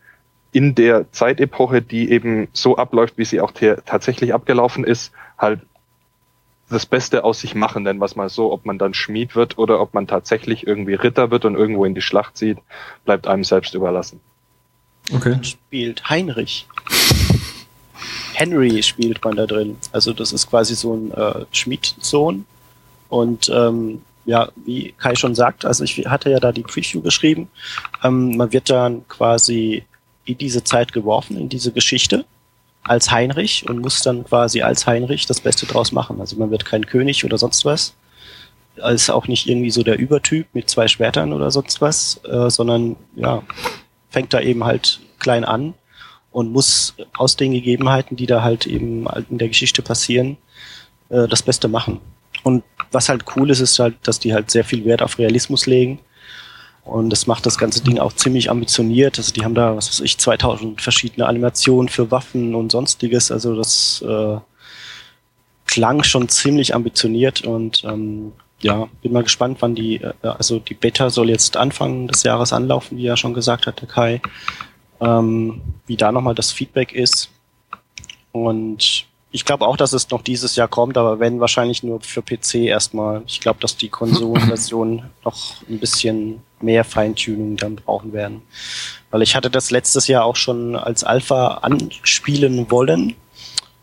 in der Zeitepoche, die eben so abläuft, wie sie auch tatsächlich abgelaufen ist, halt das Beste aus sich machen, denn was mal so, ob man dann Schmied wird oder ob man tatsächlich irgendwie Ritter wird und irgendwo in die Schlacht zieht, bleibt einem selbst überlassen. Okay. Spielt Heinrich. Henry spielt man da drin. Also das ist quasi so ein äh, Schmiedsohn. Und ähm, ja, wie Kai schon sagt, also ich hatte ja da die Preview geschrieben, ähm, man wird dann quasi in diese Zeit geworfen, in diese Geschichte als Heinrich und muss dann quasi als Heinrich das Beste draus machen. Also man wird kein König oder sonst was. Ist auch nicht irgendwie so der Übertyp mit zwei Schwertern oder sonst was, äh, sondern ja, fängt da eben halt klein an und muss aus den Gegebenheiten, die da halt eben in der Geschichte passieren, äh, das Beste machen. Und was halt cool ist, ist halt, dass die halt sehr viel Wert auf Realismus legen und das macht das ganze Ding auch ziemlich ambitioniert. Also die haben da, was weiß ich, 2000 verschiedene Animationen für Waffen und sonstiges. Also das äh, klang schon ziemlich ambitioniert und ähm, ja, bin mal gespannt, wann die, äh, also die Beta soll jetzt Anfang des Jahres anlaufen, wie ja schon gesagt hat, der Kai. Ähm, wie da nochmal das Feedback ist. Und ich glaube auch, dass es noch dieses Jahr kommt, aber wenn wahrscheinlich nur für PC erstmal. Ich glaube, dass die Konsolenversion noch ein bisschen mehr Feintuning dann brauchen werden. Weil ich hatte das letztes Jahr auch schon als Alpha anspielen wollen.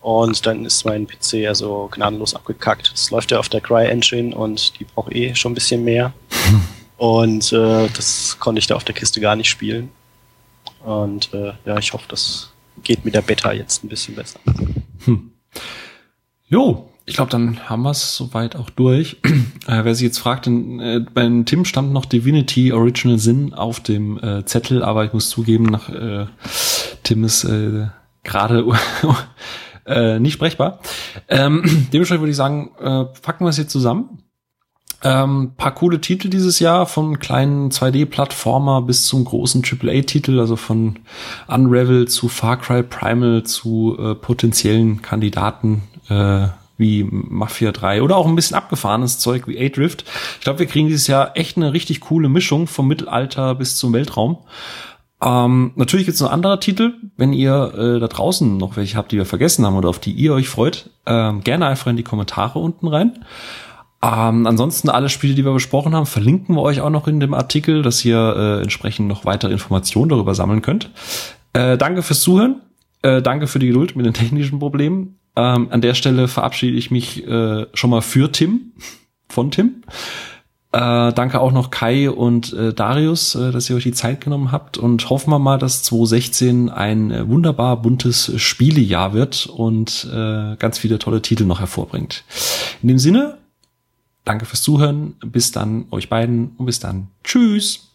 Und dann ist mein PC also gnadenlos abgekackt. Es läuft ja auf der Cry-Engine und die braucht eh schon ein bisschen mehr. Und äh, das konnte ich da auf der Kiste gar nicht spielen. Und äh, ja, ich hoffe, das geht mit der Beta jetzt ein bisschen besser. Hm. Jo, ich glaube, dann haben wir es soweit auch durch. Äh, wer sich jetzt fragt, denn, äh, bei Tim stand noch Divinity Original Sin auf dem äh, Zettel, aber ich muss zugeben, nach äh, Tim ist äh, gerade äh, nicht sprechbar. Ähm, dementsprechend würde ich sagen, äh, packen wir es jetzt zusammen. Ähm, paar coole Titel dieses Jahr, von kleinen 2D-Plattformer bis zum großen AAA-Titel, also von Unravel zu Far Cry Primal zu äh, potenziellen Kandidaten äh, wie Mafia 3 oder auch ein bisschen abgefahrenes Zeug wie A-Drift. Ich glaube, wir kriegen dieses Jahr echt eine richtig coole Mischung vom Mittelalter bis zum Weltraum. Ähm, natürlich gibt es noch andere Titel. Wenn ihr äh, da draußen noch welche habt, die wir vergessen haben oder auf die ihr euch freut, ähm, gerne einfach in die Kommentare unten rein. Ähm, ansonsten alle Spiele, die wir besprochen haben, verlinken wir euch auch noch in dem Artikel, dass ihr äh, entsprechend noch weitere Informationen darüber sammeln könnt. Äh, danke fürs Zuhören. Äh, danke für die Geduld mit den technischen Problemen. Ähm, an der Stelle verabschiede ich mich äh, schon mal für Tim, von Tim. Äh, danke auch noch Kai und äh, Darius, äh, dass ihr euch die Zeit genommen habt und hoffen wir mal, dass 2016 ein äh, wunderbar buntes Spielejahr wird und äh, ganz viele tolle Titel noch hervorbringt. In dem Sinne, danke fürs Zuhören, bis dann euch beiden und bis dann. Tschüss.